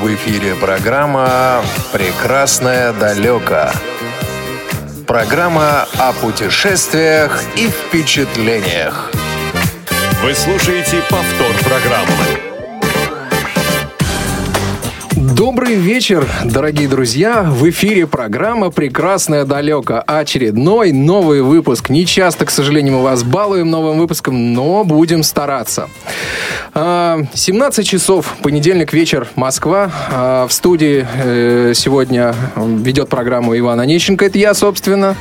В эфире программа «Прекрасное далеко». Программа о путешествиях и впечатлениях. Вы слушаете повтор программы. Добрый вечер, дорогие друзья! В эфире программа «Прекрасное далеко». Очередной новый выпуск. Не часто, к сожалению, мы вас балуем новым выпуском, но будем стараться. 17 а, часов, понедельник вечер, Москва. А, в студии э, сегодня ведет программу Иван Онищенко. Это я, собственно.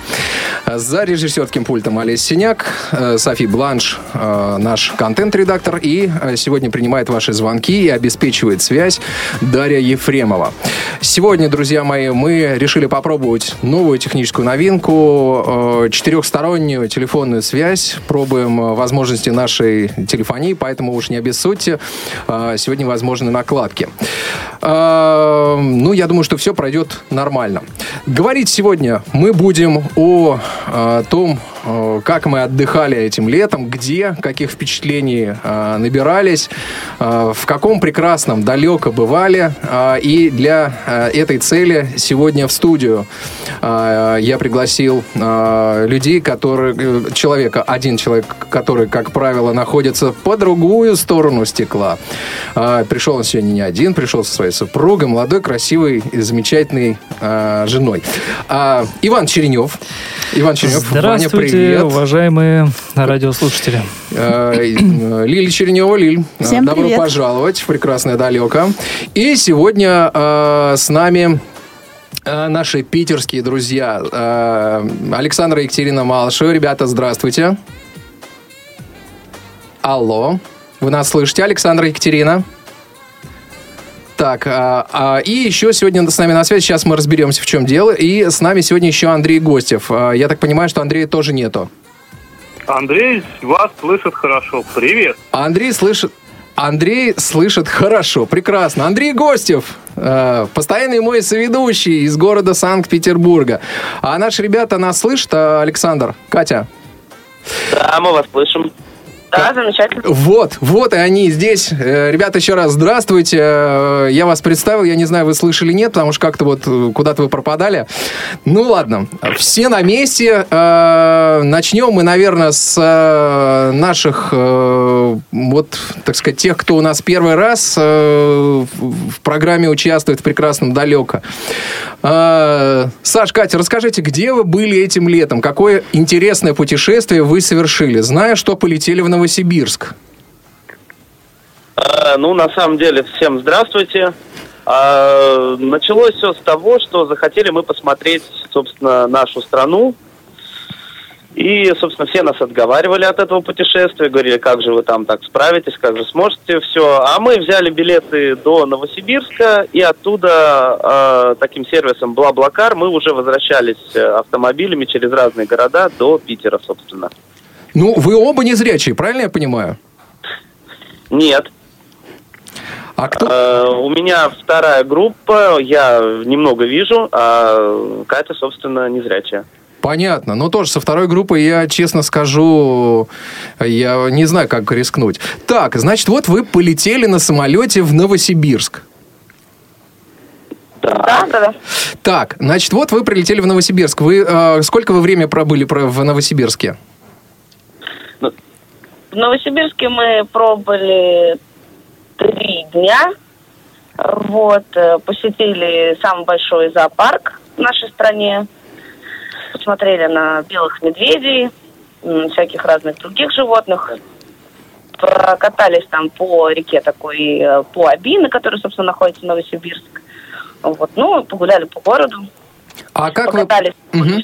За режиссерским пультом Олесь Синяк, э, Софи Бланш, э, наш контент-редактор. И сегодня принимает ваши звонки и обеспечивает связь Дарья Ефремова. Ефремова. Сегодня, друзья мои, мы решили попробовать новую техническую новинку, э, четырехстороннюю телефонную связь. Пробуем э, возможности нашей телефонии, поэтому уж не обессудьте. Э, сегодня возможны накладки. Ну, я думаю, что все пройдет нормально. Говорить сегодня мы будем о том, как мы отдыхали этим летом, где, каких впечатлений э, набирались, э, в каком прекрасном далеко бывали. И для этой цели сегодня в студию я пригласил людей, которые, человека, один человек, который, как правило, находится по другую сторону стекла. Пришел он сегодня не один, пришел со своей супругой, молодой, красивой и замечательной женой. Иван Черенев. Иван Черенев, Ваня, привет. Здравствуйте, уважаемые радиослушатели. Э, э, Лили Чернева, Лиль, э, Всем добро привет. пожаловать в прекрасное далеко. И сегодня с нами наши питерские друзья Александра и Екатерина Малышева. Ребята, здравствуйте. Алло, вы нас слышите, Александра и Екатерина? Так, а, а, и еще сегодня с нами на связи, сейчас мы разберемся, в чем дело. И с нами сегодня еще Андрей Гостев. А, я так понимаю, что Андрея тоже нету. Андрей вас слышит хорошо. Привет. Андрей слышит... Андрей слышит хорошо, прекрасно. Андрей Гостев, э, постоянный мой соведущий из города Санкт-Петербурга. А наши ребята нас слышат, а, Александр, Катя? Да, мы вас слышим. Да, замечательно. Вот, вот и они здесь. Э, ребята, еще раз здравствуйте. Э, я вас представил, я не знаю, вы слышали нет, потому что как-то вот куда-то вы пропадали. Ну ладно, все на месте. Начнем мы, наверное, с наших, вот, так сказать, тех, кто у нас первый раз в программе участвует в «Прекрасном далеко». Саш, Катя, расскажите, где вы были этим летом? Какое интересное путешествие вы совершили? Зная, что полетели в Новосибирск? А, ну, на самом деле, всем здравствуйте. А, началось все с того, что захотели мы посмотреть, собственно, нашу страну. И, собственно, все нас отговаривали от этого путешествия, говорили, как же вы там так справитесь, как же сможете, все. А мы взяли билеты до Новосибирска, и оттуда э, таким сервисом Блаблакар мы уже возвращались э, автомобилями через разные города до Питера, собственно. Ну, вы оба не зрячие, правильно я понимаю? Нет. А кто? Э, у меня вторая группа, я немного вижу, а Катя, собственно, не зрячая. Понятно. Но тоже со второй группой я, честно скажу, я не знаю, как рискнуть. Так, значит, вот вы полетели на самолете в Новосибирск. Да. да, да, Так, значит, вот вы прилетели в Новосибирск. Вы э, сколько вы время пробыли в Новосибирске? В Новосибирске мы пробыли три дня. Вот, э, посетили самый большой зоопарк в нашей стране. Посмотрели на белых медведей, всяких разных других животных. Прокатались там по реке такой, э, по Аби, на которой, собственно, находится Новосибирск. Вот, ну, погуляли по городу. А как вы... Угу.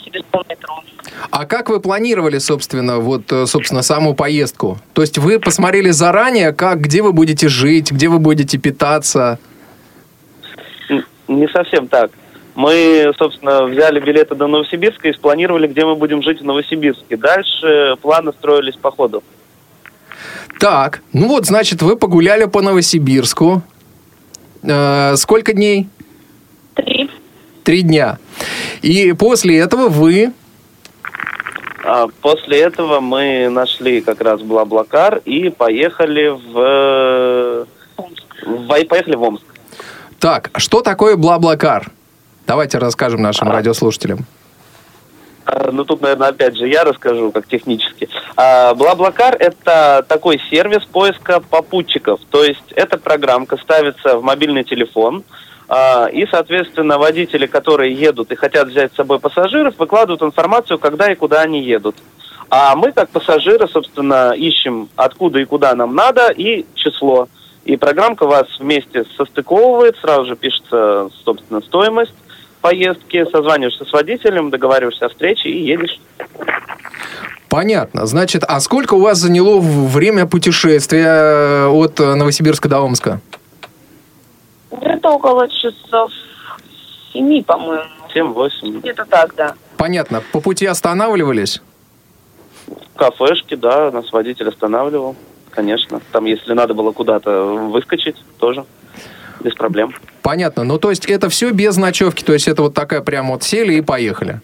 А как вы планировали, собственно, вот, э, собственно, саму поездку? То есть вы посмотрели заранее, как, где вы будете жить, где вы будете питаться? Не совсем так. Мы, собственно, взяли билеты до Новосибирска и спланировали, где мы будем жить в Новосибирске. Дальше планы строились по ходу. Так, ну вот, значит, вы погуляли по Новосибирску. Э, сколько дней? Три. Три дня. И после этого вы... А после этого мы нашли как раз Блаблакар и поехали в... в... Поехали в Омск. Так, что такое Бла-Блакар? Давайте расскажем нашим радиослушателям. А, Ну, тут, наверное, опять же, я расскажу, как технически. А, Блаблакар – это такой сервис поиска попутчиков. То есть, эта программка ставится в мобильный телефон, а, и, соответственно, водители, которые едут и хотят взять с собой пассажиров, выкладывают информацию, когда и куда они едут. А мы, как пассажиры, собственно, ищем, откуда и куда нам надо, и число. И программка вас вместе состыковывает, сразу же пишется, собственно, стоимость поездки, созваниваешься с водителем, договариваешься о встрече и едешь. Понятно. Значит, а сколько у вас заняло время путешествия э, от э, Новосибирска до Омска? Где-то около часов семи, по-моему. 7-8. Где-то так, да. Понятно. По пути останавливались? Кафешки, да, нас водитель останавливал, конечно. Там, если надо было куда-то выскочить, тоже без проблем. Понятно. Ну, то есть это все без ночевки. То есть это вот такая прям вот сели и поехали.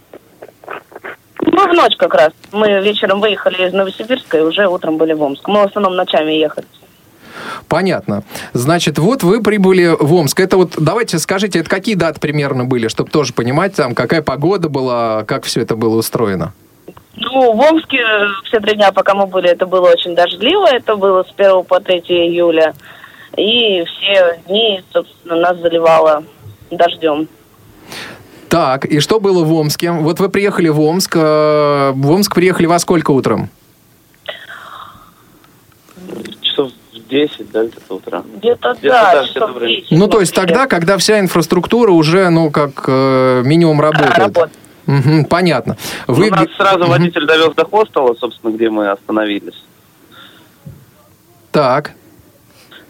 Мы в ночь как раз. Мы вечером выехали из Новосибирска и уже утром были в Омск. Мы в основном ночами ехали. Понятно. Значит, вот вы прибыли в Омск. Это вот, давайте скажите, это какие даты примерно были, чтобы тоже понимать, там, какая погода была, как все это было устроено? Ну, в Омске все три дня, пока мы были, это было очень дождливо. Это было с 1 по 3 июля. И все дни, собственно, нас заливало дождем. Так, и что было в Омске? Вот вы приехали в Омск. э, В Омск приехали во сколько утром? Часов в 10, да, где-то утра. Где-то, Где-то да, так, часов где-то время. 10 Ну, то есть тогда, когда вся инфраструктура уже, ну, как э, минимум работает. работает. Мгм, понятно. Вы... Ну, нас сразу Мгм. водитель довез до хостела, собственно, где мы остановились. Так.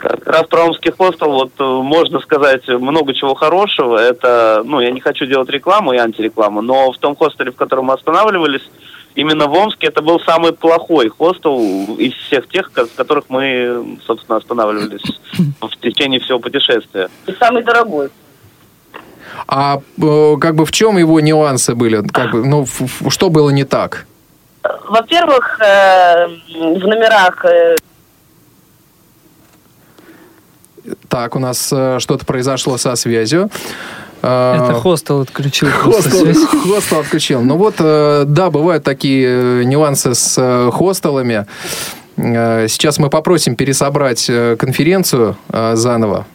Как раз про омский хостел, вот э, можно сказать много чего хорошего. Это, ну, я не хочу делать рекламу и антирекламу, но в том хостеле, в котором мы останавливались, именно в Омске это был самый плохой хостел из всех тех, в которых мы, собственно, останавливались в течение всего путешествия. И самый дорогой. А э, как бы в чем его нюансы были? Как бы, ну, что было не так? Во-первых, э, в номерах э, Так, у нас э, что-то произошло со связью. Э, Это хостел отключил Хостел, хостел отключил. Ну вот, э, да, бывают такие э, нюансы с хостелами. Сейчас мы попросим пересобрать конференцию заново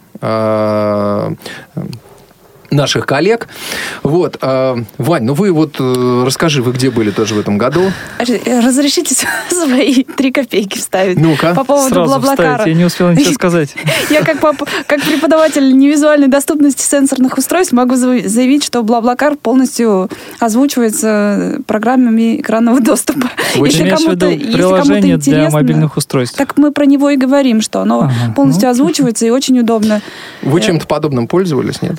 наших коллег. Вот, э, Вань, ну вы вот э, расскажи, вы где были тоже в этом году? Разрешите свои три копейки вставить Ну-ка. по поводу Сразу Блаблакара. вставить, я не успел ничего сказать. Я как, поп- как преподаватель невизуальной доступности сенсорных устройств могу заявить, что Блаблакар полностью озвучивается программами экранного доступа. Вы имеешь в виду приложение для мобильных устройств? Так мы про него и говорим, что оно Ага. полностью Ну, озвучивается и очень удобно. Вы чем-то подобным пользовались, нет?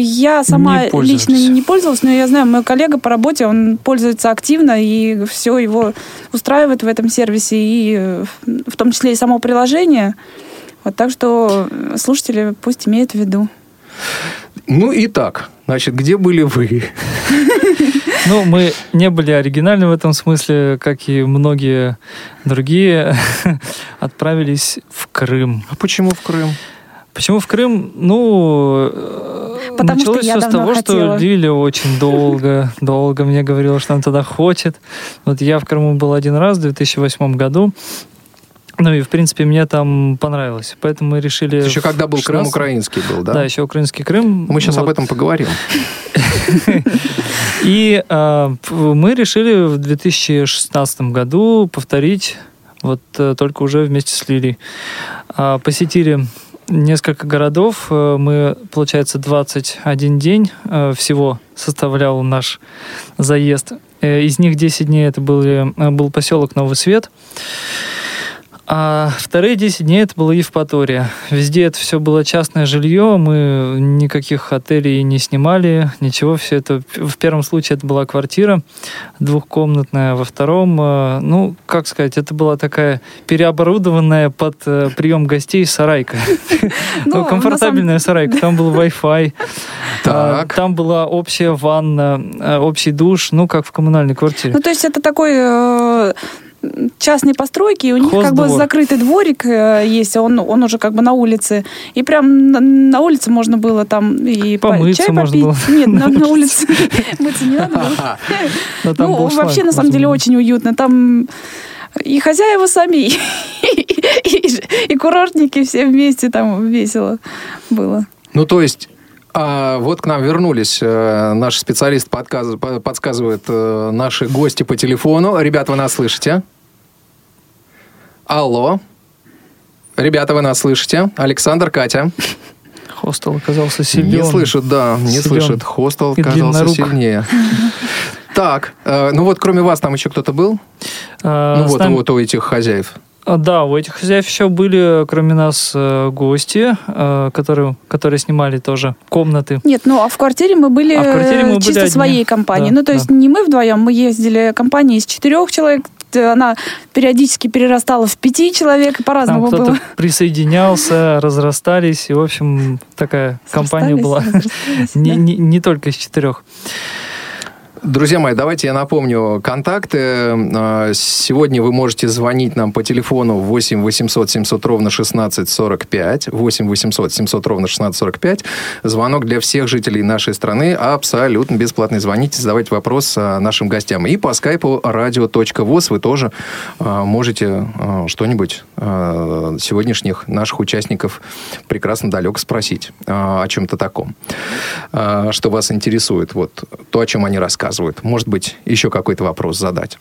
Я сама Не лично не пользовалась, но я знаю, мой коллега по работе, он пользуется активно, и все его устраивает в этом сервисе, и э, в том числе и само приложение. Вот так что э, слушатели пусть имеют в виду. Ну и так, значит, где были вы? Ну, мы не были оригинальны в этом смысле, как и многие другие, отправились в Крым. А почему в Крым? Почему в Крым? Ну, э, Потому что началось я все с того, хотела. что Лиля очень долго, долго мне говорила, что она туда хочет. Вот я в Крыму был один раз в 2008 году. Ну и, в принципе, мне там понравилось. Поэтому мы решили... Еще когда был Крым 16 украинский был, да? Да, еще украинский Крым. Мы сейчас Вот. об этом поговорим. И п- мы решили в 2016 году повторить, вот э, только уже вместе с Лилией. А, посетили несколько городов. Э, Мы, получается, 21 день э, всего составлял наш заезд. Э, Из них 10 дней это были, э, был поселок Новый Свет. А вторые 10 дней это была Евпатория. Везде это все было частное жилье, мы никаких отелей не снимали, ничего, все это... В первом случае это была квартира двухкомнатная, во втором, э, ну, как сказать, это была такая переоборудованная под э, прием гостей сарайка. Ну, Ну, комфортабельная сарайка, там был Wi-Fi, Так. там была общая ванна, э, общий душ, ну, как в коммунальной квартире. Ну, то есть это такой э, частные постройки, и у них как бы Хоздвор. закрытый дворик э, есть, он, он уже как бы на улице. И прям на, на улице можно было там и по- Помыться чай можно попить. было. Нет, на, на улице мыться не надо было. Ну, вообще, на самом деле, очень уютно. Там и хозяева сами, и курортники все вместе там весело было. Ну, то есть, а, вот к нам вернулись. э, наш специалист подказ- по- подсказывает э, наши гости по телефону. Ребят, вы нас слышите? Алло. Ребята, вы нас слышите? Александр, Катя. Хостел оказался силен. Не слышит, да, не Силен. слышит. Хостел И оказался длиннорук. сильнее. Так, э, ну вот кроме вас там еще кто-то был? А, Ну вот, нами- вот у этих хозяев. А, Да, у этих хозяев еще были, кроме нас, э, гости, э, которые, которые снимали тоже комнаты. Нет, ну а в квартире мы были, А в квартире мы э, были чисто одни. своей компанией. Да, ну, то есть да. не мы вдвоем, мы ездили компания из четырех человек. Она периодически перерастала в пяти человек, и Там по-разному кто-то было. присоединялся, разрастались, и, в общем, такая компания была не, да. не, не только из четырех. Друзья мои, давайте я напомню контакты. Э, Сегодня вы можете звонить нам по телефону 8 800 700 ровно 16 45. 8 800 700 ровно 16 45. Звонок для всех жителей нашей страны абсолютно бесплатный. Звоните, задавайте вопрос э, нашим гостям. И по скайпу radio.voz вы тоже э, можете что-нибудь сегодняшних наших участников прекрасно далеко спросить о чем-то таком, что вас интересует. Вот то, о чем они рассказывают. Может быть, еще какой-то вопрос задать.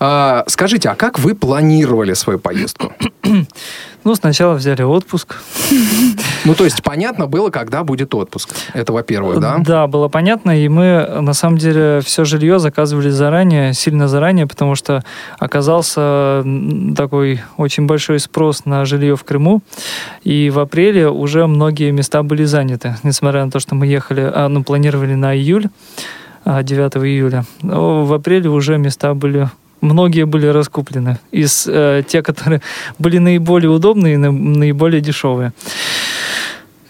А, скажите, а как вы планировали свою поездку? Ну, сначала взяли отпуск. Ну, то есть понятно было, когда будет отпуск. Это во-первых, да? Да, было понятно, и мы, на самом деле, все жилье заказывали заранее, сильно заранее, потому что оказался такой очень большой спрос на жилье в Крыму, и в апреле уже многие места были заняты, несмотря на то, что мы ехали, а, ну, планировали на июль, 9 июля. Но в апреле уже места были Многие были раскуплены из э, те, которые были наиболее удобные и на- наиболее дешевые.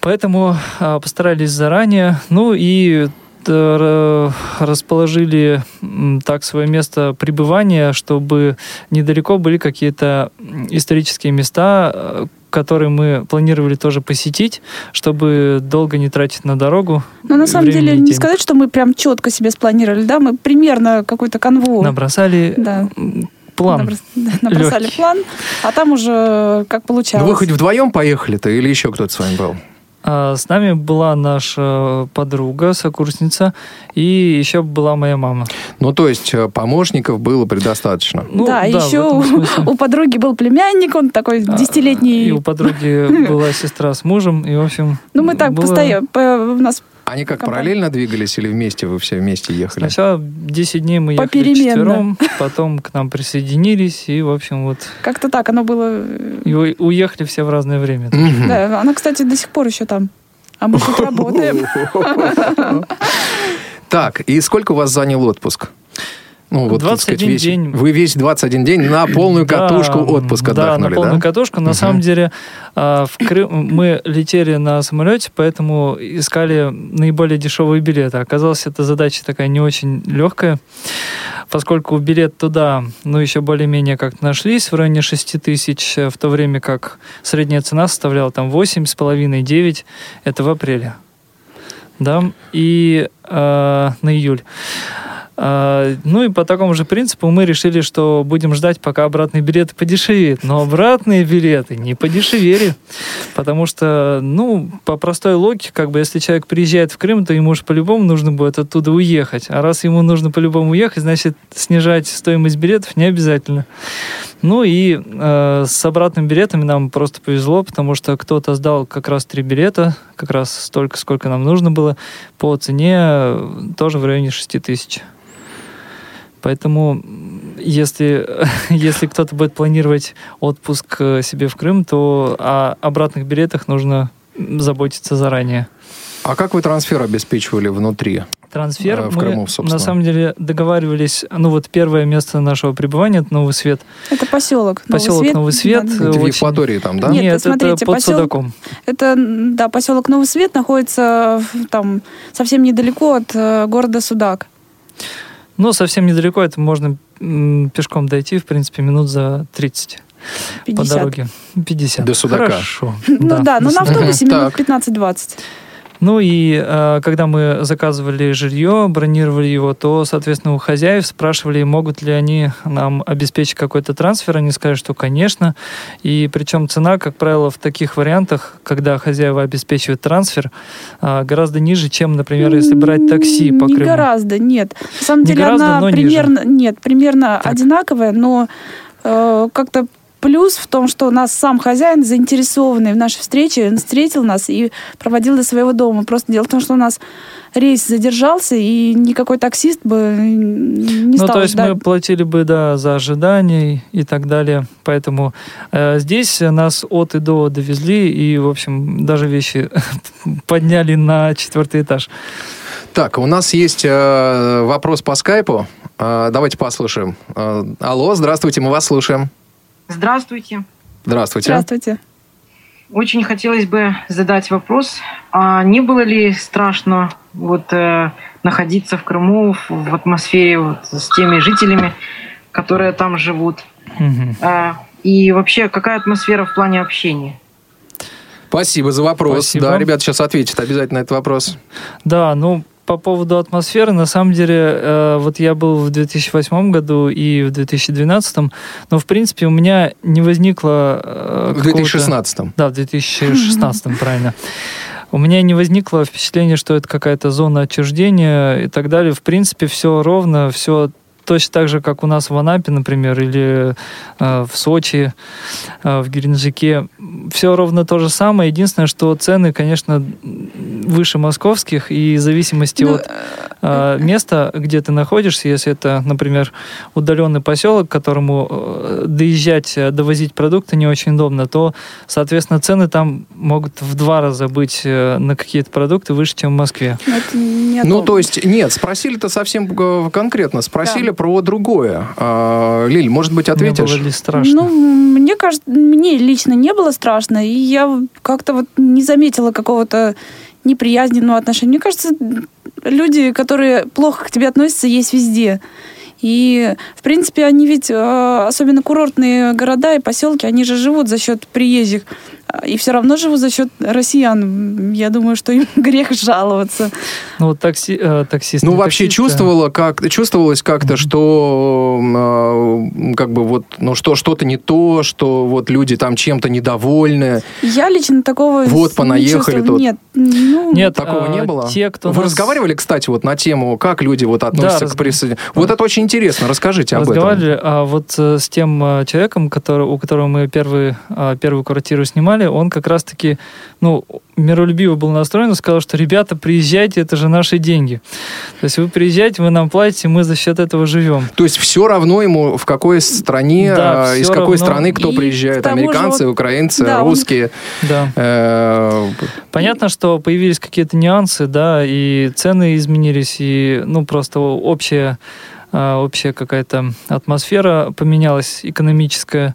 Поэтому а, постарались заранее. Ну и р- расположили м, так свое место пребывания, чтобы недалеко были какие-то исторические места, которые мы планировали тоже посетить, чтобы долго не тратить на дорогу. Но на самом деле не сказать, что мы прям четко себе спланировали, да, мы примерно какую-то канву Набросали Да. план. набросали Лёгкий. план, а там уже как Ну, получалось. вы хоть вдвоем поехали-то или еще кто-то с вами был? А, С нами была наша подруга, сокурсница, и еще была моя мама. Ну, то есть э, помощников было предостаточно. Ну, да, в еще у, подруги был племянник, он такой А, десятилетний. И у подруги была сестра с мужем, и, в общем... Ну, мы так было- постоянно, по- у нас Они как Компания. параллельно двигались или вместе вы все вместе ехали? Сначала 10 дней мы ехали четвером, потом к нам присоединились, и, в общем, вот... как-то так оно было. И уехали все в разное время. Мгм. Да, она, кстати, до сих пор еще там. А мы тут работаем. Так, и сколько у вас занял отпуск? Ну, вот, так 21 сказать, весь- день. Вы весь 21 день на полную Да, катушку отпуск Да, на отдохнули, полную да? катушку. На Мгм. самом деле а, в Крым мы летели на самолете, поэтому искали наиболее дешевые билеты. Оказалось, эта задача такая не очень легкая, поскольку билет туда, ну, еще более-менее как нашлись в районе 6 тысяч, в то время как средняя цена составляла там 8,5-9. Это в апреле. Да, и а, на июль. А, ну и по такому же принципу мы решили, что будем ждать, пока обратные билеты подешевеют. Но обратные билеты не подешевели, потому что, ну, по простой логике, как бы, если человек приезжает в Крым, то ему же по-любому нужно будет оттуда уехать. А раз ему нужно по-любому уехать, значит, снижать стоимость билетов не обязательно. Ну и э, с обратными билетами нам просто повезло, потому что кто-то сдал как раз три билета, как раз столько, сколько нам нужно было, по цене тоже в районе 6 тысяч. Поэтому, если, если кто-то будет планировать отпуск э, себе в Крым, то о обратных билетах нужно заботиться заранее. А как вы трансфер обеспечивали внутри? Трансфер Э, в мы, Крыму, собственно. на самом деле, договаривались... Ну, вот первое место нашего пребывания — это Новый Свет. Это поселок. Поселок Новый Свет. Да, Э, Это в Евпатории там, да? Нет, Нет, смотрите, это под посел- Судаком. Это, да, поселок Новый Свет находится там совсем недалеко от э, города Судак. Ну, совсем недалеко, это можно пешком дойти, в принципе, минут за 30 по 50. дороге. 50. До Судака. Хорошо. Ну да, но на автобусе минут так. 15-20. Ну и э, когда мы заказывали жилье, бронировали его, то, соответственно, у хозяев спрашивали, могут ли они нам обеспечить какой-то трансфер. Они сказали, что конечно. И причем цена, как правило, в таких вариантах, когда хозяева обеспечивают трансфер, э, гораздо ниже, чем, например, если брать такси по Не Крыму. гораздо, нет. На самом Не деле гораздо, она но ниже. примерно, нет, примерно Так. одинаковая, но э, как-то плюс в том, что нас сам хозяин, заинтересованный в нашей встрече, он встретил нас и проводил до своего дома. Просто дело в том, что у нас рейс задержался, и никакой таксист бы не Ну, стал то есть ждать. мы платили бы, да, за ожидание и так далее. Поэтому э, здесь нас от и до довезли, и, в общем, даже вещи подняли на четвертый этаж. Так, у нас есть э, вопрос по скайпу. Э, давайте послушаем. Э, алло, здравствуйте, мы вас слушаем. Здравствуйте. Здравствуйте. Здравствуйте. Очень хотелось бы задать вопрос, а не было ли страшно вот э, находиться в Крыму в, в атмосфере вот, с теми жителями, которые там живут? Мгм. А, и вообще, какая атмосфера в плане общения? Спасибо за вопрос. Спасибо. Да, ребята сейчас ответят обязательно на этот вопрос. Да, ну, по поводу атмосферы, на самом деле, э, вот я был в 2008 году и в 2012, но, в принципе, у меня не возникло... э, В какого-то- 2016 Да, в 2016, правильно. У меня не возникло впечатление, что это какая-то зона отчуждения и так далее. В принципе, все ровно, все точно так же, как у нас в Анапе, например, или э, в Сочи, э, в Геленджике. Все ровно то же самое. Единственное, что цены, конечно, выше московских, и в зависимости Ну, от э, места, где ты находишься, если это, например, удаленный поселок, к которому э, доезжать, э, довозить продукты не очень удобно, то, соответственно, цены там могут в два раза быть э, на какие-то продукты выше, чем в Москве. Но это не Ну, то есть, нет, спросили-то совсем э, конкретно. Спросили про другое. А, Лиль, может быть, Не ответишь? было ли страшно? Ну, мне кажется, мне лично не было страшно, и я как-то вот не заметила какого-то неприязненного отношения. Мне кажется, люди, которые плохо к тебе относятся, есть везде. И, в принципе, они ведь, э, особенно курортные города и поселки, они же живут за счет приезжих. И все равно живут за счет россиян. Я думаю, что им грех жаловаться. Ну, вот такси, э, таксист. Ну, не вообще таксист, а- чувствовала как, чувствовалось как-то, что э, как бы вот, ну, что что-то не то, что вот люди там чем-то недовольны. Я лично такого Вот не понаехали чувствовала. тут. Нет, ну, Нет, Такого а, не было? Те, кто Вы нас- разговаривали, кстати, вот на тему, как люди вот относятся раз- к присоединению? Вот это очень интересно. Расскажите об этом. разговаривали, а вот э, с тем э, человеком, который, у которого мы первый, э, первую квартиру снимали, он как раз-таки, ну, миролюбиво был настроен и сказал, что, ребята, приезжайте, это же наши деньги. То есть вы приезжаете, вы нам платите, мы за счет этого живем. То есть все равно ему в какой стране, Да, а, из какой равно. страны кто И приезжает, же американцы, вот- украинцы, да, он- русские. Да. Э, Понятно, что появились какие-то нюансы, да, и цены изменились, и, ну, просто общая а, общая какая-то атмосфера поменялась, экономическая,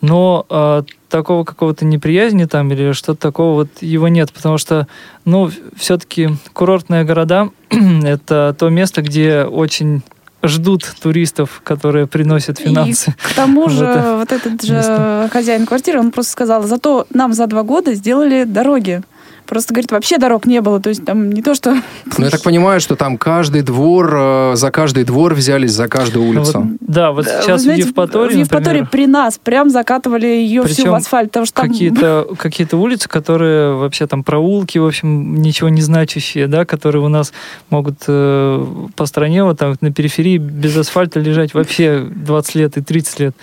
но а, такого какого-то неприязни там или что-то такого вот его нет, потому что, ну, все-таки курортные города — это то место, где очень ждут туристов, которые приносят финансы. И к тому же, вот этот же место. хозяин квартиры, он просто сказал, зато нам за два года сделали дороги. Просто, говорит, вообще дорог не было. То есть там не то, что... Ну, я так понимаю, что там каждый двор, э, за каждый двор взялись, за каждую Ну, улицу. вот, да, вот Вы сейчас знаете, в Евпатории, в Евпатории например, при нас прям закатывали ее всю в асфальт, потому что там... какие-то какие улицы, которые вообще там проулки, в общем, ничего не значащие, да, которые у нас могут э, по стране вот там на периферии без асфальта лежать вообще 20 лет и 30 лет.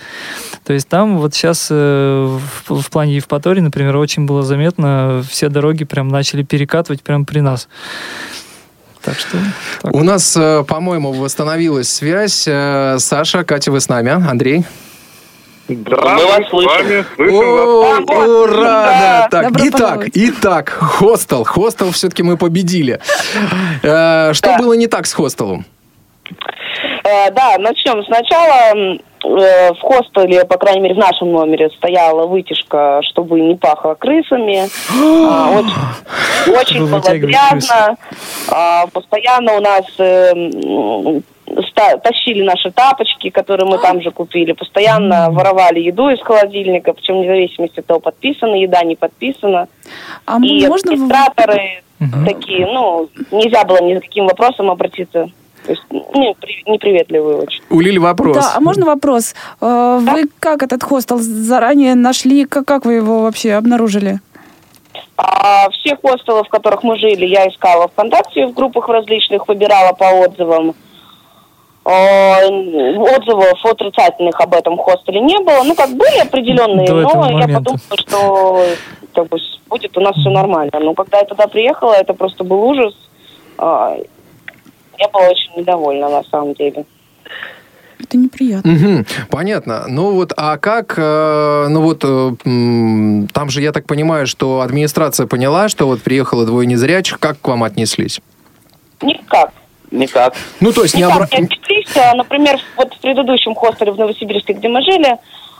То есть там вот сейчас э, в, в плане Евпатории, например, очень было заметно, все дороги прям начали перекатывать прямо при нас. Так что так. У нас, э, по-моему, восстановилась связь. Э, Саша, Катя, вы с нами? Андрей? Да, Мы вас слышим. О, ура! Да, да. так, Добро итак, пожаловать. итак, хостел. Хостел все-таки мы победили. Э, Что Да. было не так с хостелом? Да, начнем сначала. Э, В хостеле, по крайней мере, в нашем номере стояла вытяжка, чтобы не пахло крысами. А, Очень, очень Вы было грязно. А, Постоянно у нас э, тащили наши тапочки, которые мы там же купили, постоянно воровали еду из холодильника, причем вне зависимости от того, подписана еда, не подписана. А И можно... администраторы такие, ну, нельзя было ни за каким вопросом обратиться. То есть, ну, при- неприветливые очень. У Лили вопрос. Да, а можно вопрос? Э, Вы как этот хостел заранее нашли? Как, как вы его вообще обнаружили? А все хостелы, в которых мы жили, я искала ВКонтакте в группах различных, выбирала по отзывам. А, Отзывов отрицательных об этом хостеле не было. Ну, как были определенные, До но я момента. подумала, что как бы, будет у нас все нормально. Но когда я туда приехала, это просто был ужас. Я была очень недовольна, на самом деле. Это неприятно. Мгм, понятно. Ну вот, а как, э, ну вот, э, там же, я так понимаю, что администрация поняла, что вот приехало двое незрячих, как к вам отнеслись? Никак. Никак. Ну, то есть не Никак обра... не отнеслись. А, Например, вот в предыдущем хостеле в Новосибирске, где мы жили,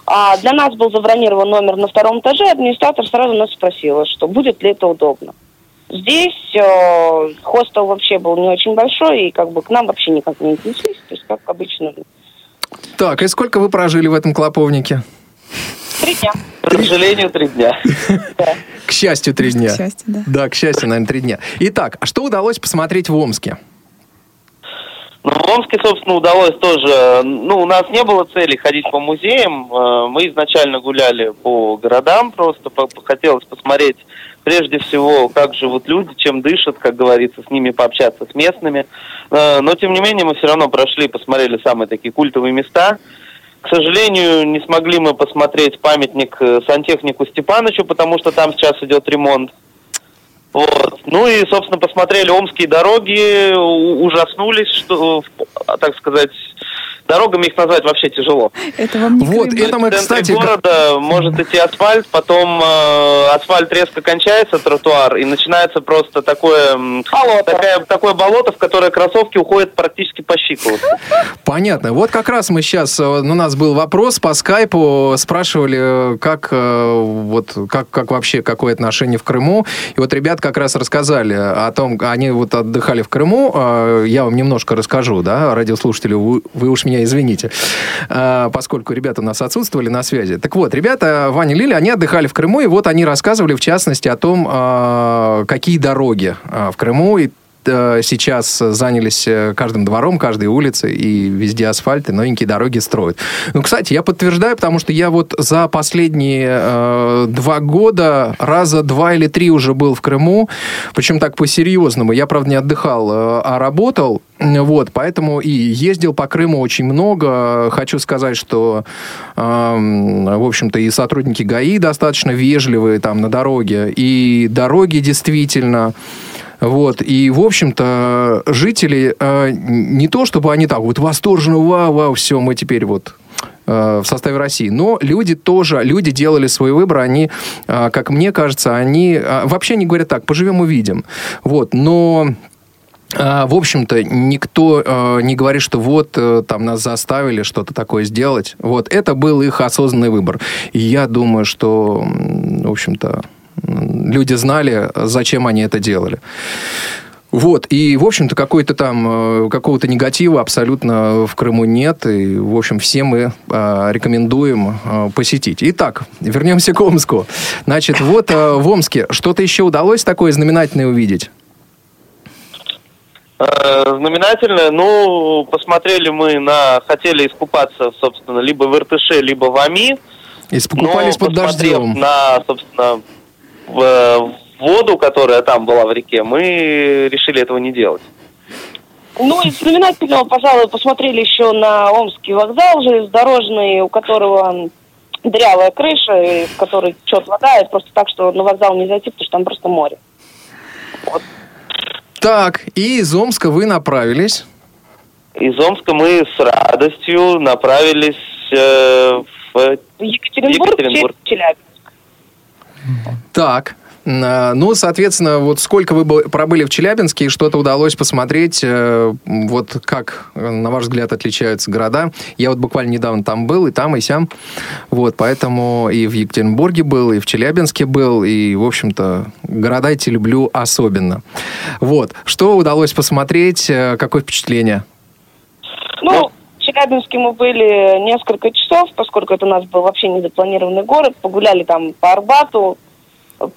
а, для нас был забронирован номер на втором этаже, администратор сразу нас спросила, что будет ли это удобно. Здесь э, хостел вообще был не очень большой, и как бы к нам вообще никак не отнеслись, то есть как обычно. Так, и сколько вы прожили в этом клоповнике? Три дня. К сожалению, три дня. К счастью, три дня. К счастью, да. Да, к счастью, наверное, три дня. Итак, а что удалось посмотреть в Омске? Ну, в Омске, собственно, удалось тоже... Ну, у нас не было цели ходить по музеям. Э, Мы изначально гуляли по городам просто. Хотелось посмотреть, прежде всего, как живут люди, чем дышат, как говорится, с ними пообщаться, с местными. Э, Но, тем не менее, мы все равно прошли, посмотрели самые такие культовые места. К сожалению, не смогли мы посмотреть памятник э, сантехнику Степанычу, потому что там сейчас идет ремонт. Вот. Ну и, собственно, посмотрели омские дороги, ужаснулись, что, так сказать, дорогами их назвать вообще тяжело. Это вам не Вот, Крым. это мы, кстати... города может идти асфальт, потом э, асфальт резко кончается, тротуар, и начинается просто такое, м, такая- такое болото, в которое кроссовки уходят практически по щиколотку. Понятно. Вот как раз мы сейчас, э, у нас был вопрос по скайпу, спрашивали, э, как, э, вот, как, как вообще, какое отношение в Крыму. И вот ребят как раз рассказали о том, они вот отдыхали в Крыму. Э, Я вам немножко расскажу, да, радиослушатели, вы, вы уж меня извините, Э, поскольку ребята у нас отсутствовали на связи. Так вот, ребята, Ваня и Лиля, они отдыхали в Крыму, и вот они рассказывали, в частности, о том, э, какие дороги э, в Крыму, и сейчас занялись э, каждым двором, каждой улицей, и везде асфальт, и новенькие дороги строят. Ну, кстати, я подтверждаю, потому что я вот за последние э, два года раза два или три уже был в Крыму, причем так по-серьезному. Я, правда, не отдыхал, э, а работал, вот, поэтому и ездил по Крыму очень много. Хочу сказать, что, эм, в общем-то, и сотрудники ГАИ достаточно вежливые там на дороге, и дороги действительно... Вот, и, в общем-то, жители э, не то, чтобы они так вот восторженно, вау, вау, все, мы теперь вот э, в составе России. Но люди тоже, люди делали свой выбор, они, э, как мне кажется, они вообще не говорят так, поживем увидим. Вот, но а, В общем-то, никто э, не говорит, что вот э, там нас заставили что-то такое сделать. Вот это был их осознанный выбор. И я думаю, что, в общем-то, люди знали, зачем они это делали. Вот, и, в общем-то, какой-то там, э, какого-то негатива абсолютно в Крыму нет, и, в общем, все мы э, рекомендуем э, посетить. Итак, вернемся к Омску. Значит, вот э, в Омске что-то еще удалось такое знаменательное увидеть? Знаменательное, ну, посмотрели мы на... Хотели искупаться, собственно, либо в Иртыше, либо в Ами. Искупались под дождем. на, собственно, в- в воду, которая там была в реке, мы решили этого не делать. Ну, из знаменательного, пожалуй, посмотрели еще на Омский вокзал железнодорожный, у которого дырявая крыша, и в которой течет вода, и просто так, что на вокзал не зайти, потому что там просто море. Так, и из Омска вы направились. Из Омска мы с радостью направились э, в В Екатеринбург, Екатеринбург. Челябинск. Так, а, ну, соответственно, вот сколько вы бы- пробыли в Челябинске, и что-то удалось посмотреть, э, вот как, э, на ваш взгляд, отличаются города. Я вот буквально недавно там был, и там, и сям. Вот, поэтому и в Екатеринбурге был, и в Челябинске был, и, в общем-то, города эти люблю особенно. Вот, что удалось посмотреть, э, какое впечатление? Ну, Челябинске мы были несколько часов, поскольку это у нас был вообще незапланированный город. Погуляли там по Арбату, по,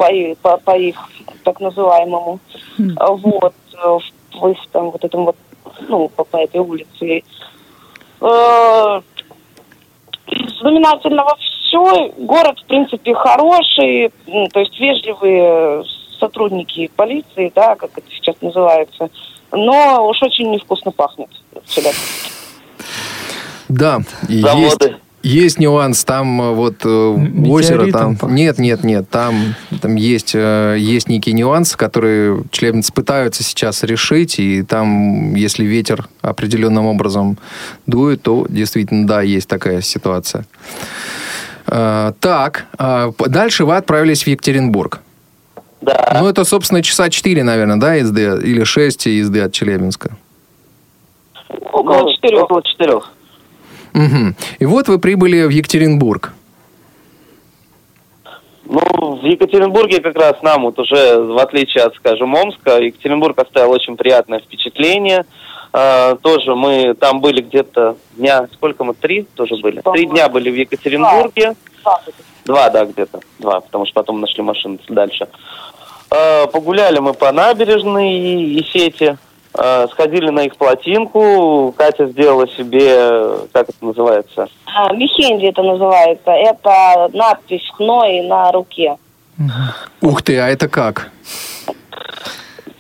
по, по их так называемому. А Вот, в, их там вот этом вот, ну, по, по этой улице. Э, знаменательного все. Город, в принципе, хороший, то есть вежливые сотрудники полиции, да, как это сейчас называется. Но уж очень невкусно пахнет в Челябинске. Да, заводы. Есть. Есть нюанс, там э, вот э, Метеоритом озеро, там... Пахнет. Нет, нет, нет, там, там есть, э, есть некие нюансы, которые члены пытаются сейчас решить, и там, если ветер определенным образом дует, то действительно, да, есть такая ситуация. Так, а, дальше вы отправились в Екатеринбург. Да. Ну, это, собственно, часа 4, наверное, да, езды, или 6 езды от Челябинска? Около ну, 4, около 4. Угу. И вот вы прибыли в Екатеринбург. Ну, в Екатеринбурге как раз нам вот уже, в отличие от, скажем, Омска, Екатеринбург оставил очень приятное впечатление. Э, тоже мы там были где-то дня, сколько мы, три тоже были? Три дня были в Екатеринбурге. Два, да, где-то. Два, потому что потом нашли машину дальше. Э, погуляли мы по набережной и, и сети. А, Сходили на их плотинку. Катя сделала себе, как это называется? А, Мехенди это называется. Это надпись «Хной» на руке. Ух ты, а это как?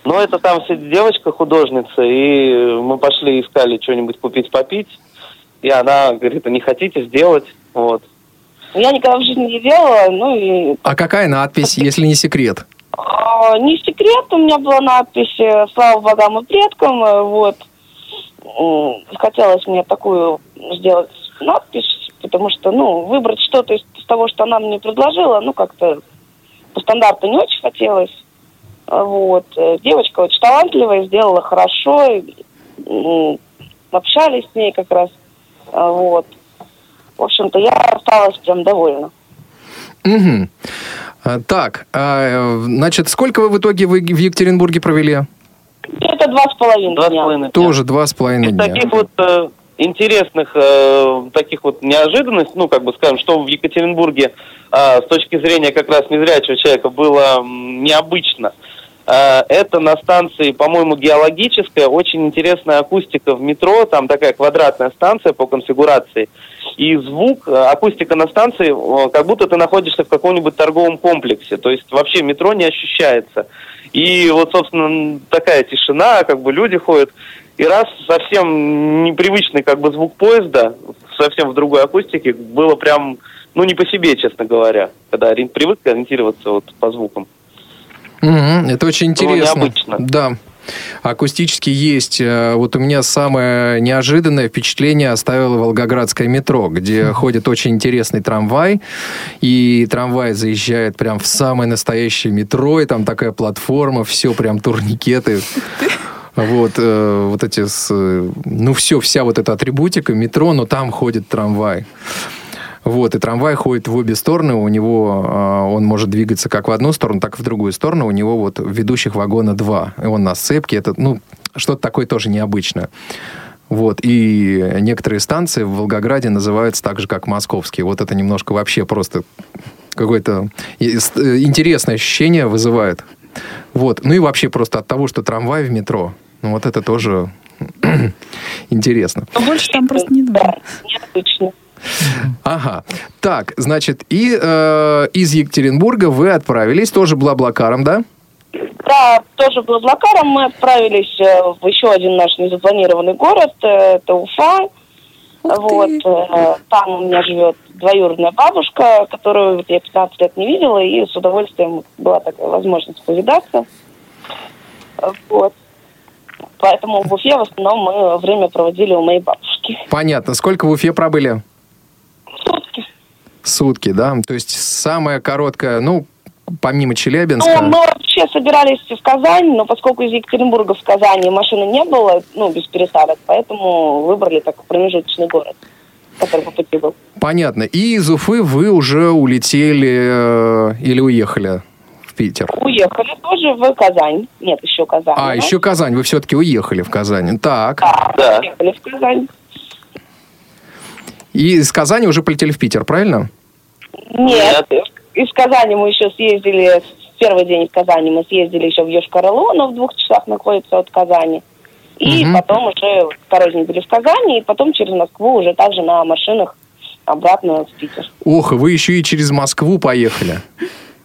Ну, это там сидит девочка, художница, и мы пошли искали что-нибудь купить, попить. И она говорит, а не хотите сделать? Вот. Я никогда в жизни не делала, ну и А какая надпись, если не секрет? А, не секрет, у меня была надпись э, «Слава богам и предкам», э, вот. Хотелось мне такую сделать надпись, потому что, ну, выбрать что-то из, того, что она мне предложила, ну, как-то по стандарту не очень хотелось. А, Вот. Э, Девочка очень талантливая, сделала хорошо, и, общались с ней как раз. А, Вот. В общем-то, я осталась прям довольна. А, Так, а, значит, сколько вы в итоге вы в Екатеринбурге провели? Это два с половиной Два с половиной дня. Тоже два с половиной Из дня. таких вот э, интересных, э, таких вот неожиданностей, ну, как бы скажем, что в Екатеринбурге э, с точки зрения как раз незрячего человека было необычно. Э, это на станции, по-моему, геологическая, очень интересная акустика в метро, там такая квадратная станция по конфигурации. И звук, э, акустика на станции, э, как будто ты находишься в каком-нибудь торговом комплексе. То есть вообще метро не ощущается. И вот, собственно, такая тишина, как бы люди ходят. И раз совсем непривычный как бы звук поезда, совсем в другой акустике, было прям, ну, не по себе, честно говоря, когда привык ориентироваться вот по звукам. Мгм, Это очень Было интересно. необычно. Да. Акустически есть. Э, Вот у меня самое неожиданное впечатление оставило Волгоградское метро, где ходит очень интересный трамвай, и трамвай заезжает прям в самое настоящее метро, и там такая платформа, все прям турникеты. Вот, э, вот эти, с, э, ну все, вся вот эта атрибутика метро, но там ходит трамвай. Вот, и трамвай ходит в обе стороны, у него а, он может двигаться как в одну сторону, так и в другую сторону. У него вот ведущих вагона два, и он на сцепке. Это, ну, что-то такое тоже необычное. Вот, и некоторые станции в Волгограде называются так же, как московские. Вот это немножко вообще просто какое-то интересное ощущение вызывает. Вот, ну и вообще просто от того, что трамвай в метро, ну вот это тоже интересно. А больше там просто не Да, надо. необычно. Ага. Так, значит, и э, из Екатеринбурга вы отправились тоже Блаблакаром, да? Да, тоже Блаблакаром мы отправились э, в еще один наш незапланированный город, э, это Уфа. Вот, э, там у меня живет двоюродная бабушка, которую я 15 лет не видела, и с удовольствием была такая возможность повидаться. Вот. Поэтому в Уфе в основном мы время проводили у моей бабушки. Понятно. Сколько в Уфе пробыли? Сутки. Да? То есть самая короткая, ну, помимо Ну, Челябинска. мы вообще собирались в Казань, но поскольку из Екатеринбурга в Казани машины не было, ну, без пересадок, поэтому выбрали такой промежуточный город, который по пути был. Понятно. И из Уфы вы уже улетели э, или уехали в Питер? Уехали тоже в Казань. Нет, еще Казань. А, да? еще Казань. Вы все-таки уехали в Казань. Так. Да, Да. уехали в Казань. И из Казани уже полетели в Питер, правильно? Нет, из Казани мы еще съездили, в первый день в Казани мы съездили еще в Йошкар-Олу, оно в двух часах находится от Казани. И Мгм. потом уже второй день были в Казани, и потом через Москву уже также на машинах обратно в Питер. Ох, вы еще и через Москву поехали.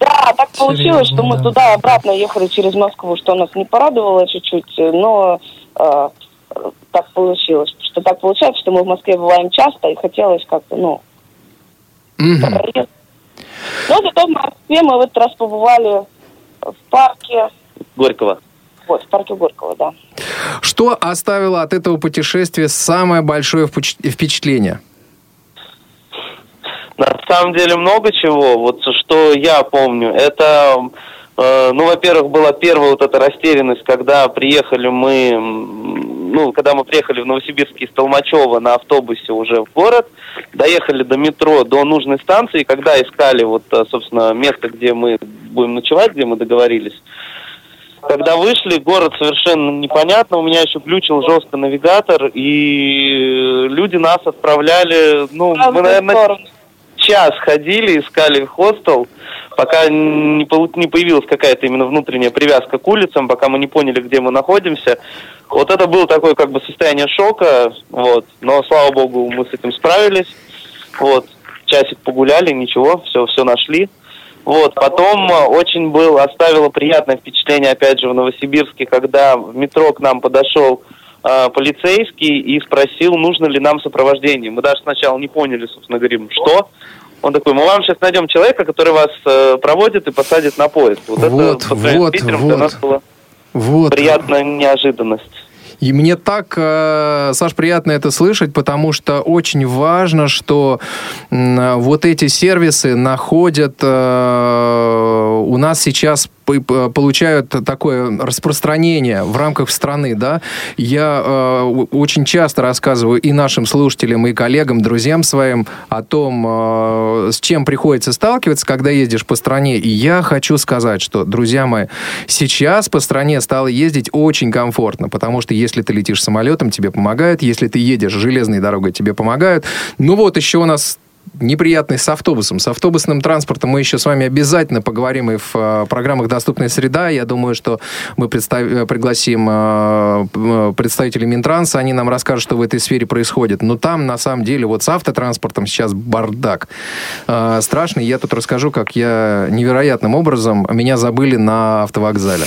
Да, так получилось, Серьезно, что мы да. туда обратно ехали через Москву, что нас не порадовало чуть-чуть, но э, так получилось. Что так получается, что мы в Москве бываем часто, и хотелось как-то, ну, проезд. Но зато в Москве мы в этот раз побывали в парке, Горького. вот, в парке Горького, да. Что оставило от этого путешествия самое большое впечатление? На самом деле много чего. Вот что я помню, это, э, ну, во-первых, была первая вот эта растерянность, когда приехали мы, ну, когда мы приехали в Новосибирск из Толмачева на автобусе уже в город, доехали до метро, до нужной станции, когда искали вот, э, собственно, место, где мы будем ночевать, где мы договорились, когда вышли, город совершенно непонятно, у меня еще глючил жестко навигатор, и люди нас отправляли, ну, разные мы, наверное, час ходили, искали хостел, пока не, не появилась какая-то именно внутренняя привязка к улицам, пока мы не поняли, где мы находимся. Вот это было такое как бы состояние шока, вот. Но слава богу, мы с этим справились. Вот. Часик погуляли, ничего, все, все нашли. Вот, потом э, очень был, оставило приятное впечатление, опять же, в Новосибирске, когда в метро к нам подошел э, полицейский и спросил, нужно ли нам сопровождение. Мы даже сначала не поняли, собственно, говорим, что. Он такой, мы вам сейчас найдем человека, который вас э, проводит и посадит на поезд. Вот, Вот, это вот, Питером вот. для нас была Вот. приятная неожиданность. И мне так, э, Саш, приятно это слышать, потому что очень важно, что вот эти сервисы находят э, у нас сейчас получают такое распространение в рамках страны, да. Я э, очень часто рассказываю и нашим слушателям, и коллегам, друзьям своим о том, э, с чем приходится сталкиваться, когда ездишь по стране. И я хочу сказать, что, друзья мои, сейчас по стране стало ездить очень комфортно, потому что ты летишь самолетом, тебе помогают, если ты едешь железной дорогой, тебе помогают. Ну вот еще у нас неприятный с автобусом. С автобусным транспортом мы еще с вами обязательно поговорим и в э, программах «Доступная среда». Я думаю, что мы представ- э, пригласим э, э, представителей Минтранса, они нам расскажут, что в этой сфере происходит. Но там, на самом деле, вот с автотранспортом сейчас бардак. Э, страшный. Я тут расскажу, как я невероятным образом меня забыли на автовокзале.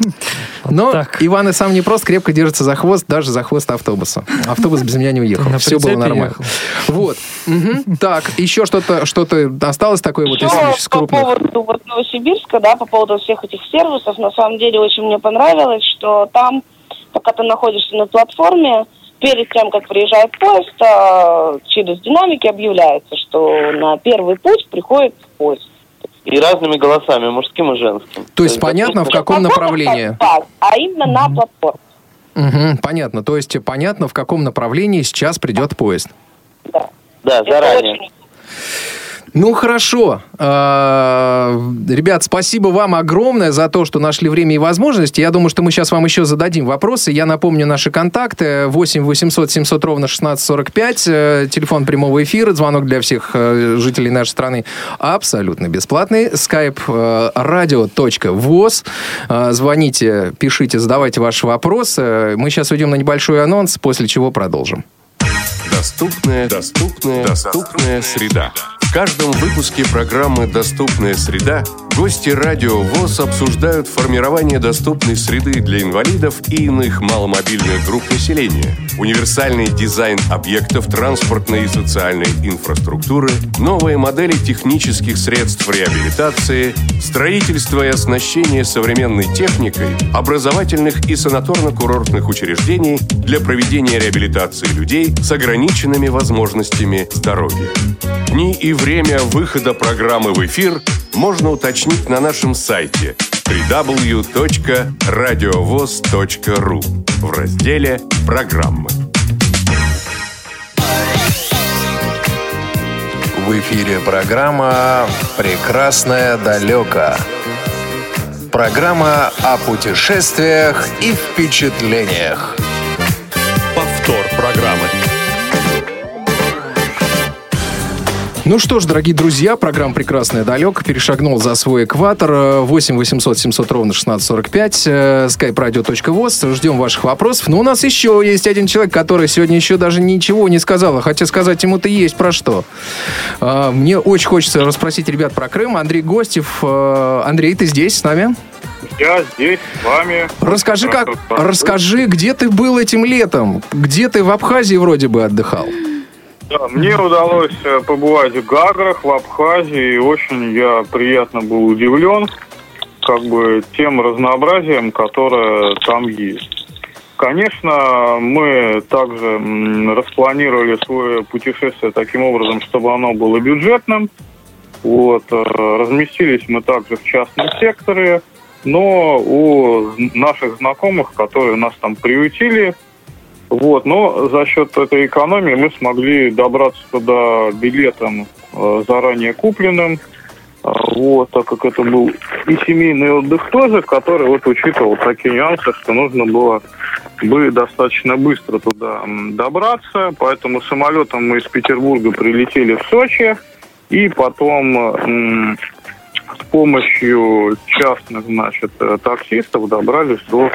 Но так. Иван и сам не просто крепко держится за хвост, даже за хвост автобуса. Автобус без меня не уехал. Все было нормально. Вот. Мгм. Так, еще что-то что-то осталось такое вот из, из по поводу вот Новосибирска, да, по поводу всех этих сервисов, на самом деле очень мне понравилось, что там, пока ты находишься на платформе, перед тем, как приезжает поезд, а, через динамики объявляется, что на первый путь приходит поезд. И разными голосами, мужским и женским. То есть понятно, в каком Не направлении? так, а именно на платформе. Мгм, понятно. То есть понятно, в каком направлении сейчас придет поезд. Да. Да, Это заранее. очень Ну, хорошо. А, Ребят, спасибо вам огромное за то, что нашли время и возможности. Я думаю, что мы сейчас вам еще зададим вопросы. Я напомню наши контакты. 8 800 700 ровно 1645. э, Телефон прямого эфира. Звонок для всех э, жителей нашей страны абсолютно бесплатный. Skype э, radio.voz. Звоните, пишите, задавайте ваши вопросы. Мы сейчас уйдем на небольшой анонс, после чего продолжим. Доступная, доступная, доступная среда. В каждом выпуске программы «Доступная среда» гости радио ВОЗ обсуждают формирование доступной среды для инвалидов и иных маломобильных групп населения, универсальный дизайн объектов транспортной и социальной инфраструктуры, новые модели технических средств реабилитации, строительство и оснащение современной техникой, образовательных и санаторно-курортных учреждений для проведения реабилитации людей с ограниченными возможностями здоровья. Дни и время выхода программы в эфир можно уточнить на нашем сайте www.radiovoz.ru в разделе «Программы». В эфире программа «Прекрасное далеко». Программа о путешествиях и впечатлениях. Ну что ж, дорогие друзья, программа «Прекрасная далек» перешагнул за свой экватор. 8 800 700 ровно 1645, skype-radio.voz. Ждем ваших вопросов. Но у нас еще есть один человек, который сегодня еще даже ничего не сказал. Хотя сказать ему-то есть про что. А, мне очень хочется расспросить ребят про Крым. Андрей Гостев. А, Андрей, ты здесь с нами? Я здесь с вами. Расскажи, как, расскажи, где ты был этим летом? Где ты в Абхазии вроде бы отдыхал? Да, мне удалось э, побывать в Гаграх, в Абхазии, и очень я приятно был удивлен как бы тем разнообразием, которое там есть. Конечно, мы также распланировали свое путешествие таким образом, чтобы оно было бюджетным. Вот, э, разместились мы также в частном секторе, но у наших знакомых, которые нас там приютили, вот, но за счет этой экономии мы смогли добраться туда билетом э, заранее купленным. Э, вот, так как это был и семейный отдых тоже, который вот учитывал такие нюансы, что нужно было бы достаточно быстро туда добраться. Поэтому самолетом мы из Петербурга прилетели в Сочи и потом с помощью частных, значит, э, таксистов добрались до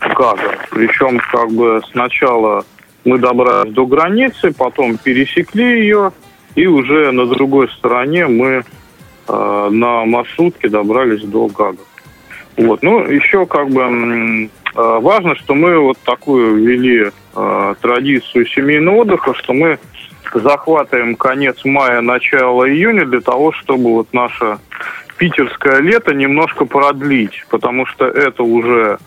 Гага. Причем, как бы, сначала мы добрались до границы, потом пересекли ее, и уже на другой стороне мы э, на маршрутке добрались до Гага. Вот. Ну, еще как бы э, важно, что мы вот такую ввели э, традицию семейного отдыха, что мы захватываем конец мая, начало июня для того, чтобы вот наша питерское лето немножко продлить, потому что это уже,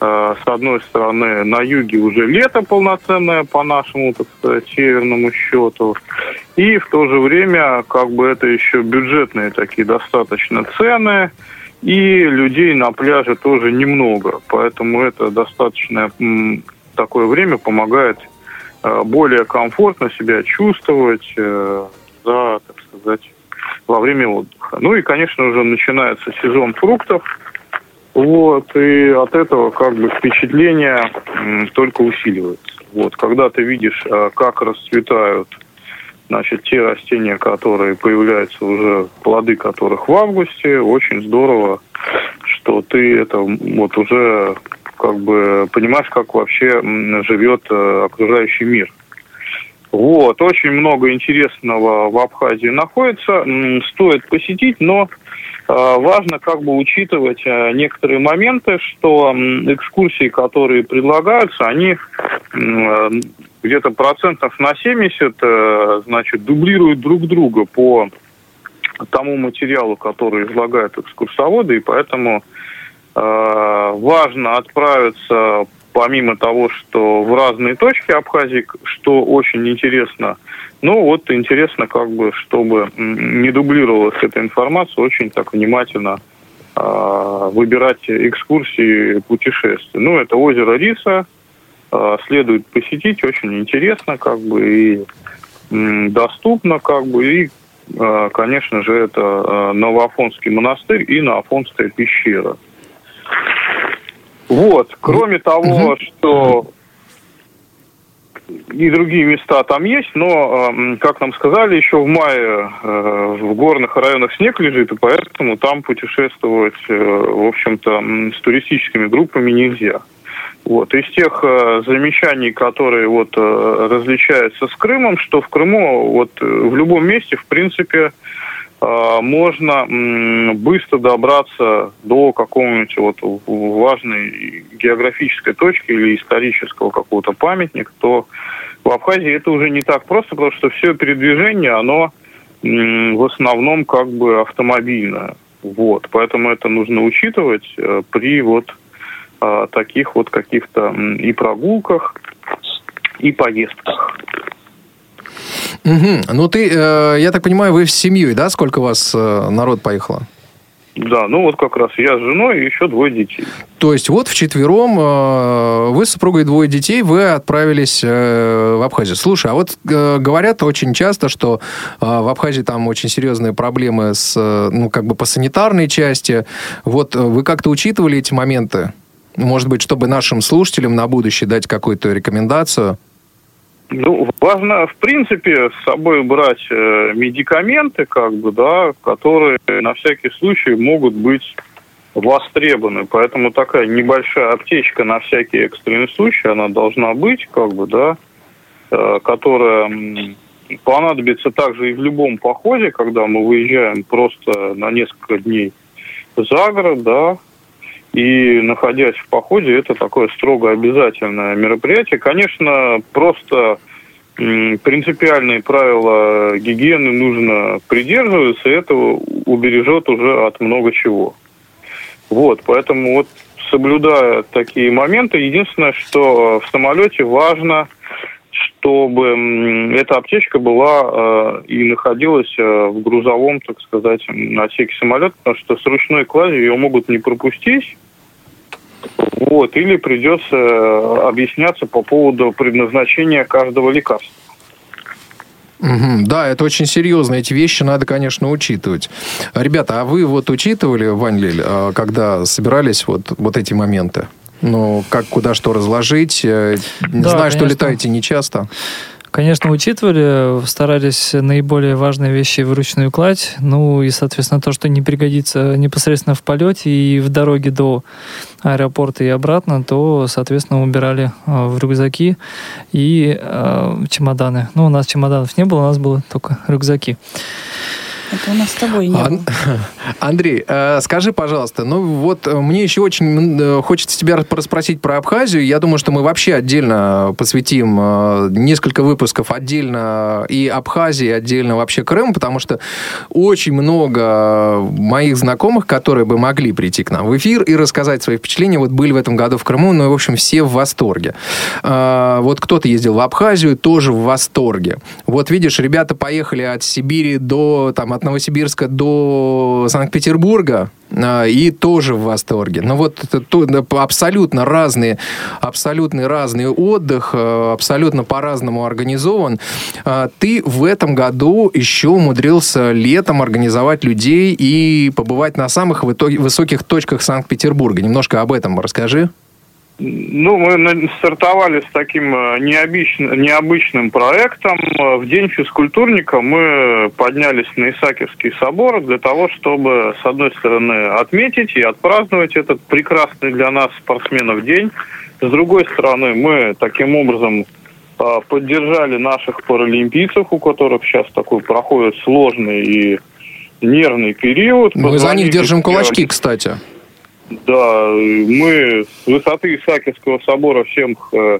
э, с одной стороны, на юге уже лето полноценное по нашему, так сказать, северному счету, и в то же время, как бы это еще бюджетные такие достаточно цены, и людей на пляже тоже немного, поэтому это достаточно такое время помогает э, более комфортно себя чувствовать э, за, так сказать, во время отдыха. Ну и, конечно, уже начинается сезон фруктов. Вот, и от этого как бы впечатление только усиливается. Вот, когда ты видишь, а, как расцветают значит, те растения, которые появляются уже, плоды которых в августе, очень здорово, что ты это вот уже как бы понимаешь, как вообще живет э, окружающий мир. Вот, очень много интересного в Абхазии находится, стоит посетить, но а, важно как бы учитывать а, некоторые моменты, что экскурсии, которые предлагаются, они а, где-то процентов на 70, э, значит, дублируют друг друга по тому материалу, который излагают экскурсоводы, и поэтому важно отправиться помимо того, что в разные точки Абхазии, что очень интересно, ну вот интересно как бы, чтобы не дублировалась эта информация, очень так внимательно э, выбирать экскурсии, путешествия. Ну, это озеро Риса, э, следует посетить, очень интересно как бы и э, доступно как бы, и, э, конечно же, это э, Новоафонский монастырь и Новоафонская пещера. Вот. Кроме того, угу. что и другие места там есть, но, эм, как нам сказали, еще в мае э, в горных районах снег лежит, и поэтому там путешествовать, э, в общем-то, с туристическими группами нельзя. Вот. Из тех э, замечаний, которые вот различаются с Крымом, что в Крыму вот в любом месте, в принципе, можно быстро добраться до какого-нибудь вот важной географической точки или исторического какого-то памятника, то в Абхазии это уже не так просто, потому что все передвижение, оно в основном как бы автомобильное. Вот, поэтому это нужно учитывать э, при вот а, таких вот каких-то и прогулках, и поездках. Угу. Ну ты, э, я так понимаю, вы с семьей, да? Сколько у вас э, народ поехало? Да, ну вот как раз я с женой и еще двое детей. То есть вот вчетвером э, вы с супругой двое детей, вы отправились э, в Абхазию. Слушай, а вот э, говорят очень часто, что э, в Абхазии там очень серьезные проблемы с, э, ну, как бы по санитарной части. Вот э, вы как-то учитывали эти моменты? Может быть, чтобы нашим слушателям на будущее дать какую-то рекомендацию? Ну, важно, в принципе, с собой брать э, медикаменты, как бы, да, которые на всякий случай могут быть востребованы. Поэтому такая небольшая аптечка на всякий экстренный случай, она должна быть, как бы, да, э, которая понадобится также и в любом походе, когда мы выезжаем просто на несколько дней за город, да, и находясь в походе, это такое строго обязательное мероприятие. Конечно, просто принципиальные правила гигиены нужно придерживаться, и это убережет уже от много чего. Вот, поэтому вот соблюдая такие моменты, единственное, что в самолете важно, чтобы эта аптечка была э, и находилась э, в грузовом, так сказать, отсеке самолета, потому что с ручной кладью ее могут не пропустить, вот, или придется э, объясняться по поводу предназначения каждого лекарства. Мгм. Да, это очень серьезно. Эти вещи надо, конечно, учитывать. Ребята, а вы вот учитывали, Вань Лель, а, когда собирались вот, вот эти моменты? Ну, как, куда что разложить? Э, Да, знаю, что конечно. летаете нечасто. Конечно, учитывали, старались наиболее важные вещи вручную кладь, ну и, соответственно, то, что не пригодится непосредственно в полете и в дороге до аэропорта и обратно, то, соответственно, убирали э, в рюкзаки и э, чемоданы. Ну, у нас чемоданов не было, у нас было только рюкзаки. Это у нас с тобой не Ан- было. Андрей, э, скажи, пожалуйста, ну вот э, мне еще очень э, хочется тебя расспросить про Абхазию. Я думаю, что мы вообще отдельно посвятим э, несколько выпусков отдельно и Абхазии, отдельно вообще Крыму, потому что очень много моих знакомых, которые бы могли прийти к нам в эфир и рассказать свои впечатления, вот были в этом году в Крыму, ну и, в общем, все в восторге. Э, Вот кто-то ездил в Абхазию, тоже в восторге. Вот видишь, ребята поехали от Сибири до, там, от Новосибирска до Санкт-Петербурга, а, и тоже в восторге. Но вот это абсолютно разные, абсолютно разный отдых, э, абсолютно по-разному организован. А, Ты в этом году еще умудрился летом организовать людей и побывать на самых высоких точках Санкт-Петербурга. Немножко об этом расскажи. Ну, мы стартовали с таким э, необычн- необычным проектом. Э, В День физкультурника мы поднялись на Исаакиевский собор для того, чтобы, с одной стороны, отметить и отпраздновать этот прекрасный для нас спортсменов день. С другой стороны, мы таким образом э, поддержали наших паралимпийцев, у которых сейчас такой проходит сложный и нервный период. Мы за них держим кулачки, кстати. Да, мы с высоты Исаакиевского собора всем э,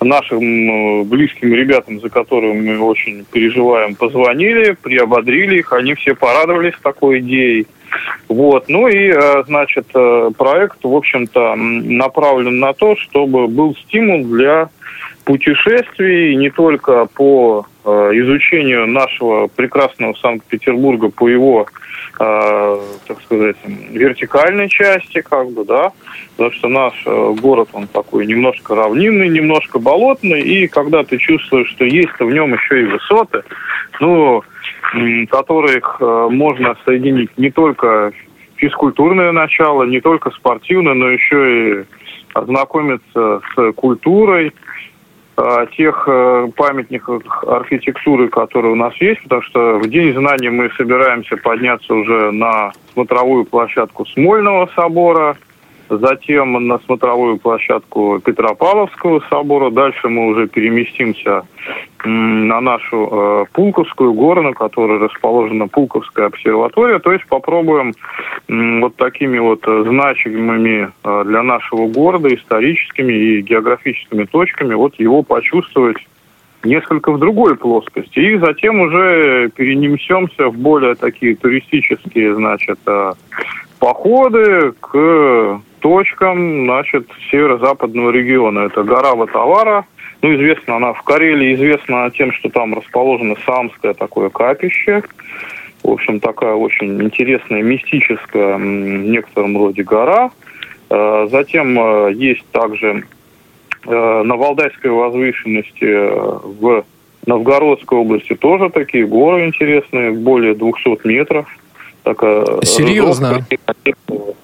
нашим э, близким ребятам, за которыми мы очень переживаем, позвонили, приободрили их, они все порадовались такой идеей. Вот, ну и, э, значит, проект, в общем-то, направлен на то, чтобы был стимул для путешествий не только по изучению нашего прекрасного Санкт-Петербурга, по его, э, так сказать, вертикальной части, как бы, да, потому что наш э, город, он такой немножко равнинный, немножко болотный, и когда ты чувствуешь, что есть в нем еще и высоты, ну, которых э, можно соединить не только физкультурное начало, не только спортивное, но еще и ознакомиться с культурой, тех э, памятников архитектуры, которые у нас есть, потому что в День знаний мы собираемся подняться уже на смотровую площадку Смольного собора, затем на смотровую площадку Петропавловского собора, дальше мы уже переместимся на нашу э, Пулковскую гору, на которой расположена Пулковская обсерватория, то есть попробуем м, вот такими вот э, значимыми э, для нашего города историческими и географическими точками вот его почувствовать несколько в другой плоскости. И затем уже перенесемся в более такие туристические, значит, э, походы к точкам, значит, северо-западного региона. Это гора Ватавара. Ну, известна она в Карелии, известна тем, что там расположено самское такое капище. В общем, такая очень интересная, мистическая в некотором роде гора. Э, Затем э, есть также э, на Валдайской возвышенности в Новгородской области тоже такие горы интересные, более 200 метров. Такая Серьезно? разросшаяся.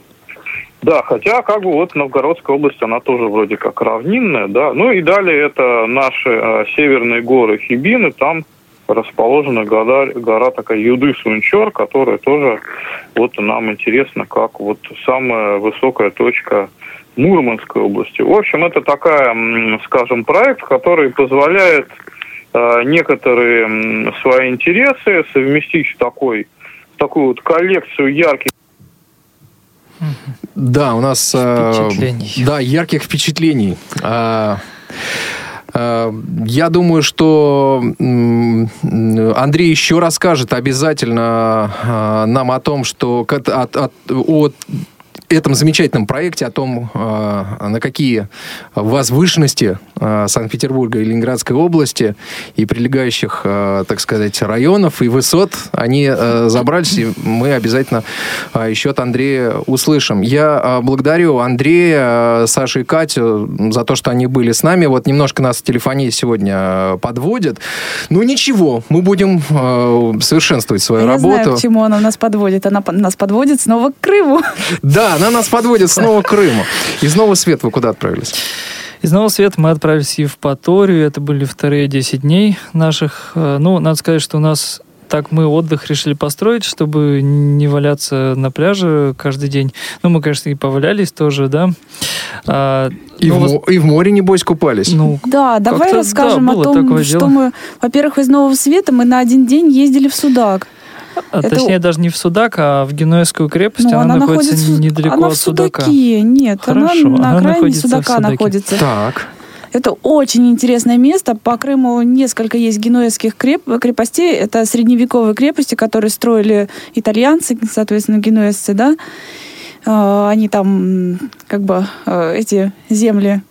Да, хотя как бы вот Новгородская область, она тоже вроде как равнинная, да. Ну и далее это наши э, северные горы Хибины, там расположена гора, гора такая Юды-Сунчор, которая тоже вот нам интересно, как вот самая высокая точка Мурманской области. В общем, это такая, скажем, проект, который позволяет э, некоторые свои интересы совместить в такой, в такую вот коллекцию ярких да, у нас... Э, да, ярких впечатлений. А, а, я думаю, что Андрей еще расскажет обязательно а, нам о том, что от, от, о этом замечательном проекте, о том, на какие возвышенности Санкт-Петербурга и Ленинградской области и прилегающих, а, так сказать, районов и высот они забрались, и мы обязательно еще от Андрея услышим. Я благодарю Андрея, Сашу и Катю за то, что они были с нами. Вот немножко нас телефония сегодня подводит. Ну ничего, мы будем совершенствовать свою Я работу. Я знаю, к чему она нас подводит. Она нас подводит снова к Крыму. Да, она нас подводит снова к Крыму. Из Нового Света вы куда отправились? Из Нового Света мы отправились в Евпаторию. Это были вторые 10 дней наших. Э, ну, надо сказать, что у нас так мы отдых решили построить, чтобы не валяться на пляже каждый день. Ну, мы, конечно, и повалялись тоже, да. А, и, ну, в, и в море, небось, купались? Ну, да, давай расскажем да, о том, что дела. мы, во-первых, из Нового Света мы на один день ездили в Судак. А, это... Точнее, даже не в Судак, а в Генуэзскую крепость. Ну, она, она находится, находится недалеко она от в Судаке. Судака. Нет, Хорошо, она на она окраине Судака находится. Так. Это очень интересное место. По Крыму несколько есть генуэзских креп... крепостей. Это средневековые крепости, которые строили итальянцы, соответственно, генуэзцы, да. А, они там как бы э, эти земли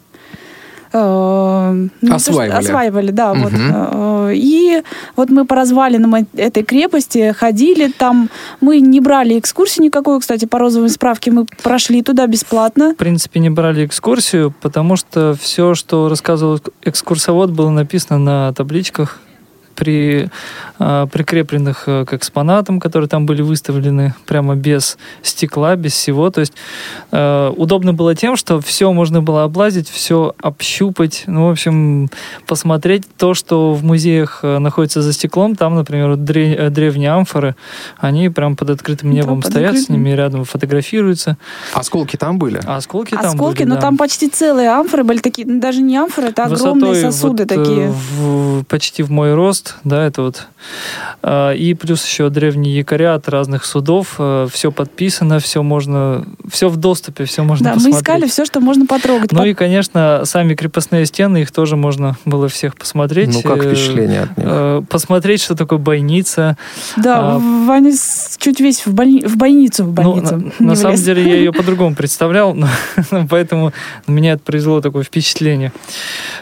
ну, осваивали. осваивали, да. Угу. Вот. Э, и вот мы по развалинам этой крепости ходили, там мы не брали экскурсию никакую, кстати, по розовой справке мы прошли туда бесплатно. В принципе, не брали экскурсию, потому что все, что рассказывал экскурсовод, было написано на табличках при, э, прикрепленных э, к экспонатам, которые там были выставлены прямо без стекла, без всего. То есть э, удобно было тем, что все можно было облазить, все общупать, ну, в общем, посмотреть то, что в музеях э, находится за стеклом. Там, например, древ, древние амфоры, они прям под открытым небом да, стоят, открытым. с ними рядом фотографируются. Осколки там были? Осколки там Осколки, были, но да. там почти целые амфоры были такие, ну, даже не амфоры, это огромные Высотой сосуды вот, такие. В, почти в мой рост мост, да, это вот. А, и плюс еще древние якоря от разных судов. А, все подписано, все можно, все в доступе, все можно да, посмотреть. мы искали все, что можно потрогать. Ну и, конечно, сами крепостные стены, их тоже можно было всех посмотреть. Ну, как впечатление от них? Э, посмотреть, что такое бойница. Да, а, Ваня чуть весь в, больни... в больницу, в больницу. Ну, на, на самом деле я ее по-другому представлял, но, поэтому меня это произвело такое впечатление.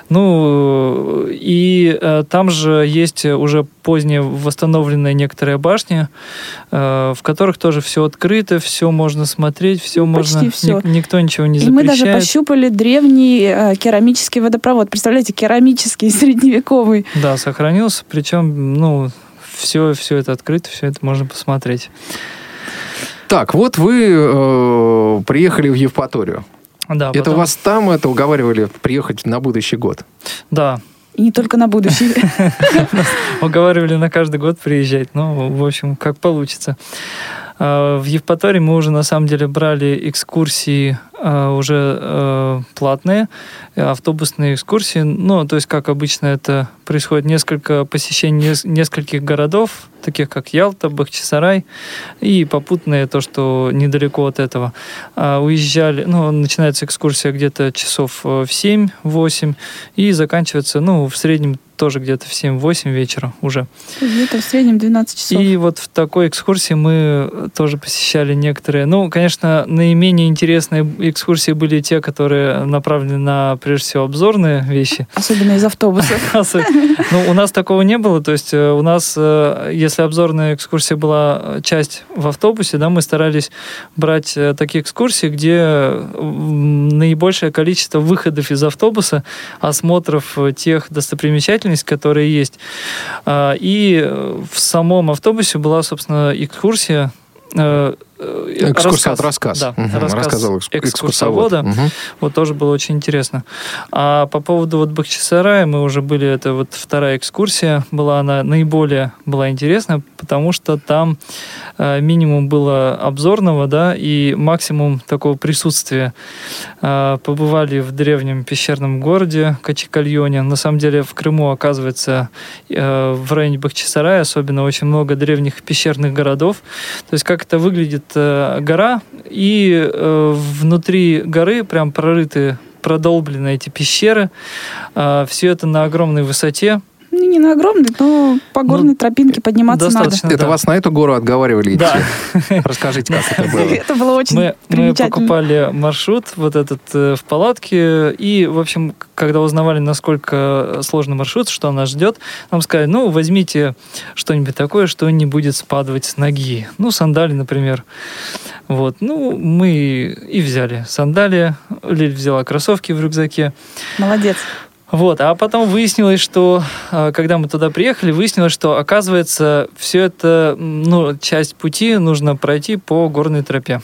Ну, и э, там же есть уже поздние восстановленные некоторые башни, э, в которых тоже все открыто, все можно смотреть, все ну, Почти можно... Все. Ник- никто ничего не и запрещает. И мы даже пощупали древний э, керамический водопровод. Представляете, керамический, средневековый. Да, сохранился, причем, ну, все, все это открыто, все это можно посмотреть. Так, вот вы э, приехали в Евпаторию. Да, это потом... вас там это уговаривали приехать на будущий год? Да. И не только на будущий. Уговаривали на каждый год приезжать. Ну, в общем, как получится. А, в Евпатории мы уже на самом деле брали экскурсии уже а, платные, автобусные экскурсии. Ну, то есть, как обычно это происходит, несколько посещений нескольких городов, таких как Ялта, Бахчисарай, и попутное то, что недалеко от этого. Уезжали, ну, начинается экскурсия где-то часов в 7-8 и заканчивается, ну, в среднем тоже где-то в 7-8 вечера уже. Где-то в среднем 12 часов. И вот в такой экскурсии мы тоже посещали некоторые. Ну, конечно, наименее интересные экскурсии были те, которые направлены на, прежде всего, обзорные вещи. Особенно из автобуса. Ну, у нас такого не было. То есть э, у нас, э, если обзорная экскурсия была часть в автобусе, да, мы старались брать э, такие экскурсии, где наибольшее количество выходов из автобуса, осмотров тех достопримечательностей, которая есть. А, и в самом автобусе была, собственно, экскурсия э, э, Экскурсовод, рассказ. Да, Мгм, рассказ рассказывал экс- экскурсовода. экскурсовод. Мгм. Вот тоже было очень интересно. А по поводу вот Бахчисарая, мы уже были, это вот вторая экскурсия, была она наиболее была интересна, потому что там э, минимум было обзорного, да, и максимум такого присутствия. Э, побывали в древнем пещерном городе Качикальоне. На самом деле в Крыму, оказывается, э, в районе Бахчисарая особенно очень много древних пещерных городов. То есть как это выглядит гора, и э, внутри горы прям прорыты продолблены эти пещеры. все это на огромной высоте. Ну, не на огромный, но по горной тропинке подниматься надо. достаточно, Это да. вас на эту гору отговаривали идти? Да. Расскажите, как это было. Это было очень Мы, мы покупали маршрут вот этот э, в палатке, и, в общем, когда узнавали, насколько сложный маршрут, что нас ждет, нам сказали, ну, возьмите что-нибудь такое, что не будет спадывать с ноги. Ну, сандали, например. Вот, ну, мы и взяли сандали, Лиль взяла кроссовки в рюкзаке. Молодец. Вот, а потом выяснилось, что а, когда мы туда приехали, выяснилось, что оказывается все это, ну, часть пути нужно пройти по горной тропе.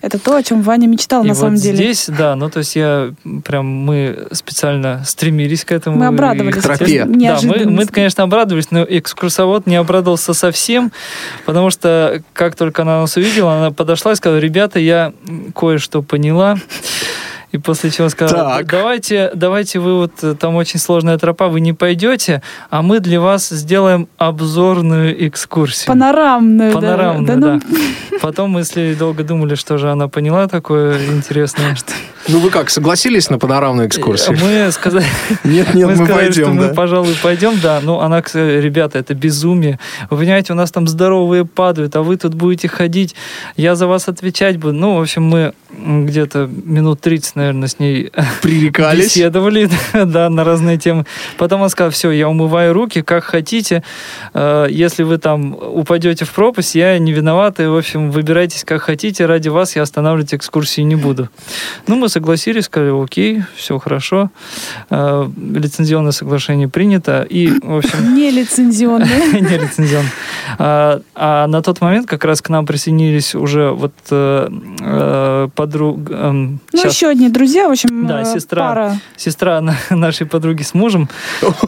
Это то, о чем Ваня мечтал И на вот самом деле. здесь, да, ну то есть я прям мы специально стремились к этому. Мы и обрадовались. К тропе. Да, мы, мы, конечно, обрадовались, но экскурсовод не обрадовался совсем, потому что как только она нас увидела, она подошла и сказала, ребята, я кое-что поняла. И после чего сказала, Так. давайте, давайте вы вот, э, там очень сложная тропа, вы не пойдете, а мы для вас сделаем обзорную экскурсию. Панорамную. да. Панорамную, да. да. ну, Потом мы с Лилей долго думали, что же она поняла такое интересное. Ну вы как, согласились на панорамную экскурсию? Мы сказали, Нет, нет, мы мы сказали, что пойдем, мы, да. пожалуй, пойдем, да. Ну, она, ребята, это безумие. Вы понимаете, у нас там здоровые падают, а вы тут будете ходить, я за вас отвечать буду. Ну, в общем, мы где-то минут 30, наверное, с ней Пререкались? беседовали, да, на разные темы. Потом она сказала, все, я умываю руки, как хотите. Э, Если вы там упадете в пропасть, я не виноват, и, в общем, выбирайтесь как хотите, ради вас я останавливать экскурсии не буду. Ну, мы согласились, сказали, окей, все хорошо. Э, Лицензионное соглашение принято, и, в общем, Не лицензионная. не лицензионно. А, а на тот момент как раз к нам присоединились уже вот э, подруг... эм, Ну, еще одни друзья, в общем, Да, э, сестра. пара. сестра на- нашей подруги с мужем.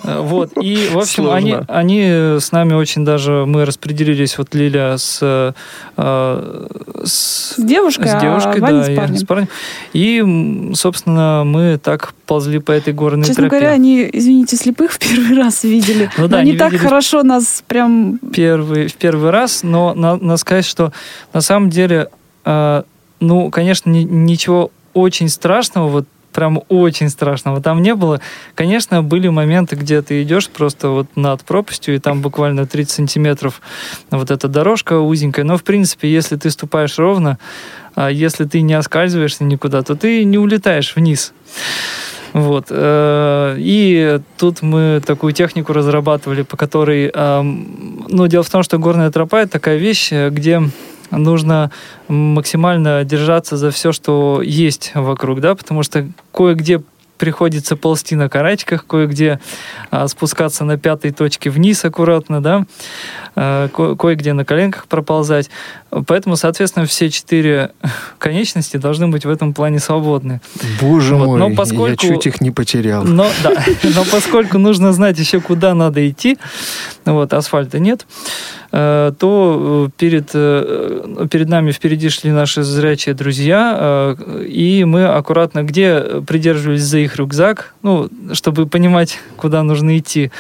Э, Вот. И, в общем, они, Сложно. они с нами очень даже... Мы распределились, вот Лиля с... э, с С девушкой, с девушкой, а Ваня да, с я парнем. с парнем. И, собственно, мы так ползли по этой горной Честно тропе. говоря, они, извините, слепых в первый раз видели. Ну Но да, они они так хорошо нас прям... первый, в первый раз, но на- надо сказать, что на самом деле, э, ну, конечно, ни- ничего очень страшного, вот прям очень страшного там не было. Конечно, были моменты, где ты идешь просто вот над пропастью, и там буквально 30 сантиметров вот эта дорожка узенькая, но, в принципе, если ты ступаешь ровно, а если ты не оскальзываешься никуда, то ты не улетаешь вниз. Вот. э, И тут мы такую технику разрабатывали, по которой... Ну, дело в том, что горная тропа — это такая вещь, где нужно максимально держаться за все, что есть вокруг, да, потому что кое-где приходится ползти на карачках, кое-где а, спускаться на пятой точке вниз аккуратно, да, а, ко- кое-где на коленках проползать. Поэтому, соответственно, все четыре конечности должны быть в этом плане свободны. Боже Вот, мой, но я поскольку- чуть их не потерял. Но, да, но поскольку нужно знать еще, куда надо идти, вот, асфальта нет, э, то э, перед, э, перед нами впереди шли наши зрячие друзья, и мы аккуратно, где придерживались за их рюкзак, ну, чтобы понимать, куда нужно идти,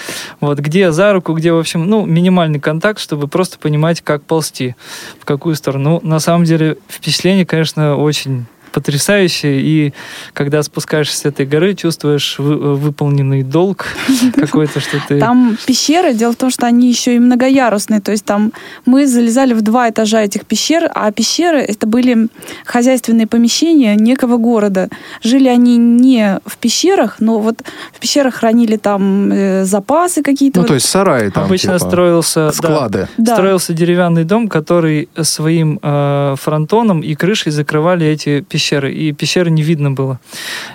вот, где за руку, где, в общем, ну, минимальный контакт, чтобы просто понимать, как ползти, в какую сторону. Ну, на самом деле, впечатление, конечно, очень потрясающее, и когда спускаешься с этой горы, чувствуешь вы- выполненный долг какой-то, что ты... Там пещеры, дело в том, что они еще и многоярусные, то есть там мы залезали в два этажа этих пещер, а пещеры это были хозяйственные помещения некого города. Жили они не в пещерах, но вот в пещерах хранили там э, запасы какие-то. Ну, вот. то есть сараи там, Обычно типа, строился... да, склады. Да. Строился деревянный дом, который своим э, фронтоном и крышей закрывали эти пещеры, и пещеры не видно было.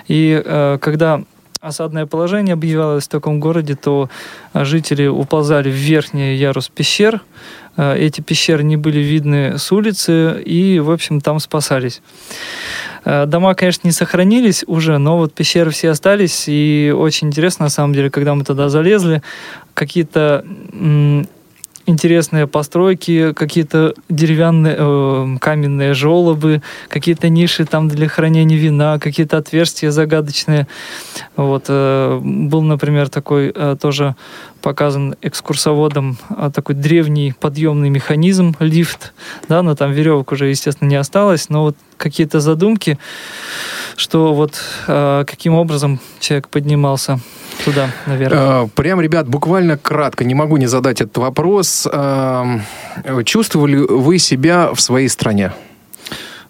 И э, когда осадное положение объявлялось в таком городе, то жители уползали в верхний ярус пещер, э, эти пещеры не были видны с улицы, и, в общем, там спасались. Э, дома, конечно, не сохранились уже, но вот пещеры все остались, и очень интересно, на самом деле, когда мы туда залезли, какие-то интересные постройки, какие-то деревянные, э, каменные желобы, какие-то ниши там для хранения вина, какие-то отверстия загадочные. Вот э, был, например, такой э, тоже показан экскурсоводом э, такой древний подъемный механизм, лифт, да, но там веревок уже, естественно, не осталось, но вот какие-то задумки, что вот э, каким образом человек поднимался туда, наверное. Э, прям, ребят, буквально кратко, не могу не задать этот вопрос. Чувствовали вы себя в своей стране?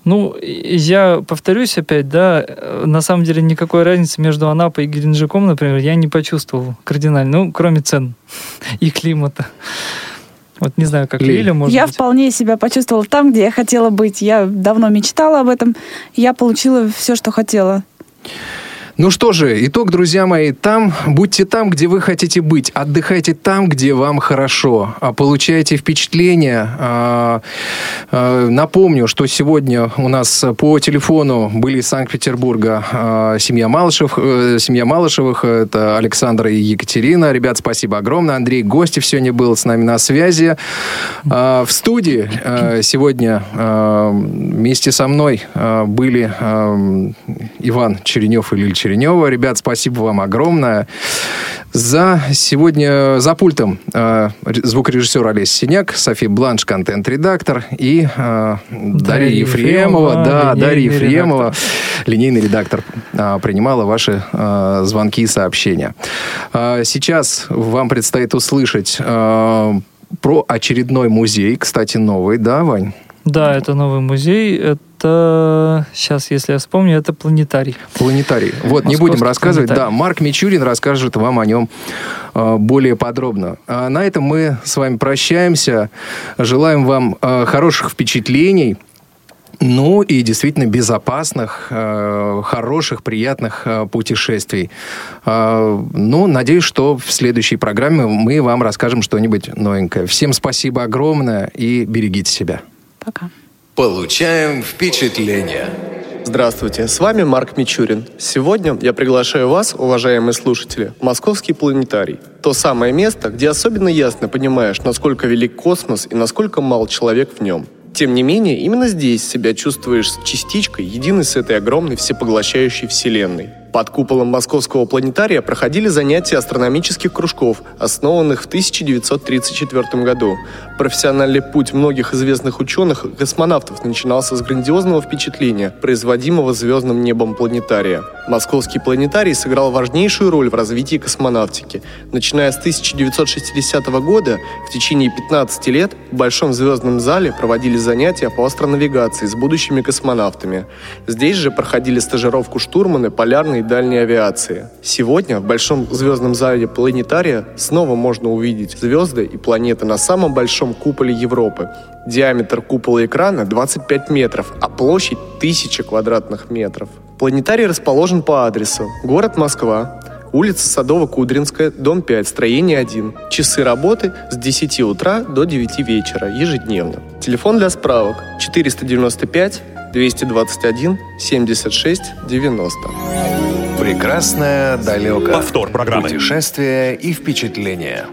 Ну, я повторюсь опять, да, на самом деле никакой разницы между Анапой и Геленджиком, например, я не почувствовал кардинально, ну, кроме цен и климата. Вот не знаю, как Лиля, может Я быть. вполне себя почувствовала там, где я хотела быть. Я давно мечтала об этом. Я получила все, что хотела. Ну что же, итог, друзья мои, там, будьте там, где вы хотите быть, отдыхайте там, где вам хорошо, а получайте впечатления. А, а, напомню, что сегодня у нас по телефону были из Санкт-Петербурга семья Малышев, э, семья Малышевых, это Александра и Екатерина. Ребят, спасибо огромное. Андрей Гостев сегодня был с нами на связи. В студии сегодня вместе со мной были Иван Черенев и Лиль Черенева. Ребят, спасибо вам огромное. За сегодня за пультом э, звукорежиссер Олесь Синяк, София Бланш, контент-редактор и э, Дарья Ефремова. Да, Дарья Ефремова, редактор. линейный редактор, э, принимала ваши э, звонки и сообщения. Э, сейчас вам предстоит услышать э, про очередной музей, кстати, новый, да, Вань? Да, это новый музей. Это, сейчас, если я вспомню, это планетарий. Планетарий. Вот, не будем рассказывать. Планетарий. Да, Марк Мичурин расскажет вам о нем э, более подробно. А на этом мы с вами прощаемся. Желаем вам э, хороших впечатлений. Ну и действительно безопасных, э, хороших, приятных э, путешествий. Э, ну, надеюсь, что в следующей программе мы вам расскажем что-нибудь новенькое. Всем спасибо огромное и берегите себя. Пока. Получаем впечатление. Здравствуйте, с вами Марк Мичурин. Сегодня я приглашаю вас, уважаемые слушатели, в Московский планетарий. То самое место, где особенно ясно понимаешь, насколько велик космос и насколько мал человек в нем. Тем не менее, именно здесь себя чувствуешь частичкой, единой с этой огромной всепоглощающей вселенной. Под куполом Московского планетария проходили занятия астрономических кружков, основанных в 1934 году. Профессиональный путь многих известных ученых и космонавтов начинался с грандиозного впечатления, производимого звездным небом планетария. Московский планетарий сыграл важнейшую роль в развитии космонавтики. Начиная с 1960 года, в течение 15 лет в Большом звездном зале проводили занятия по астронавигации с будущими космонавтами. Здесь же проходили стажировку штурманы полярной дальней авиации. Сегодня в Большом звездном зале планетария снова можно увидеть звезды и планеты на самом большом куполе Европы. Диаметр купола экрана 25 метров, а площадь 1000 квадратных метров. Планетарий расположен по адресу город Москва, улица Садово-Кудринская, дом 5, строение 1. Часы работы с 10 утра до 9 вечера ежедневно. Телефон для справок 495 221 76 90. Прекрасное далеко. Повтор программы. Путешествия и впечатления.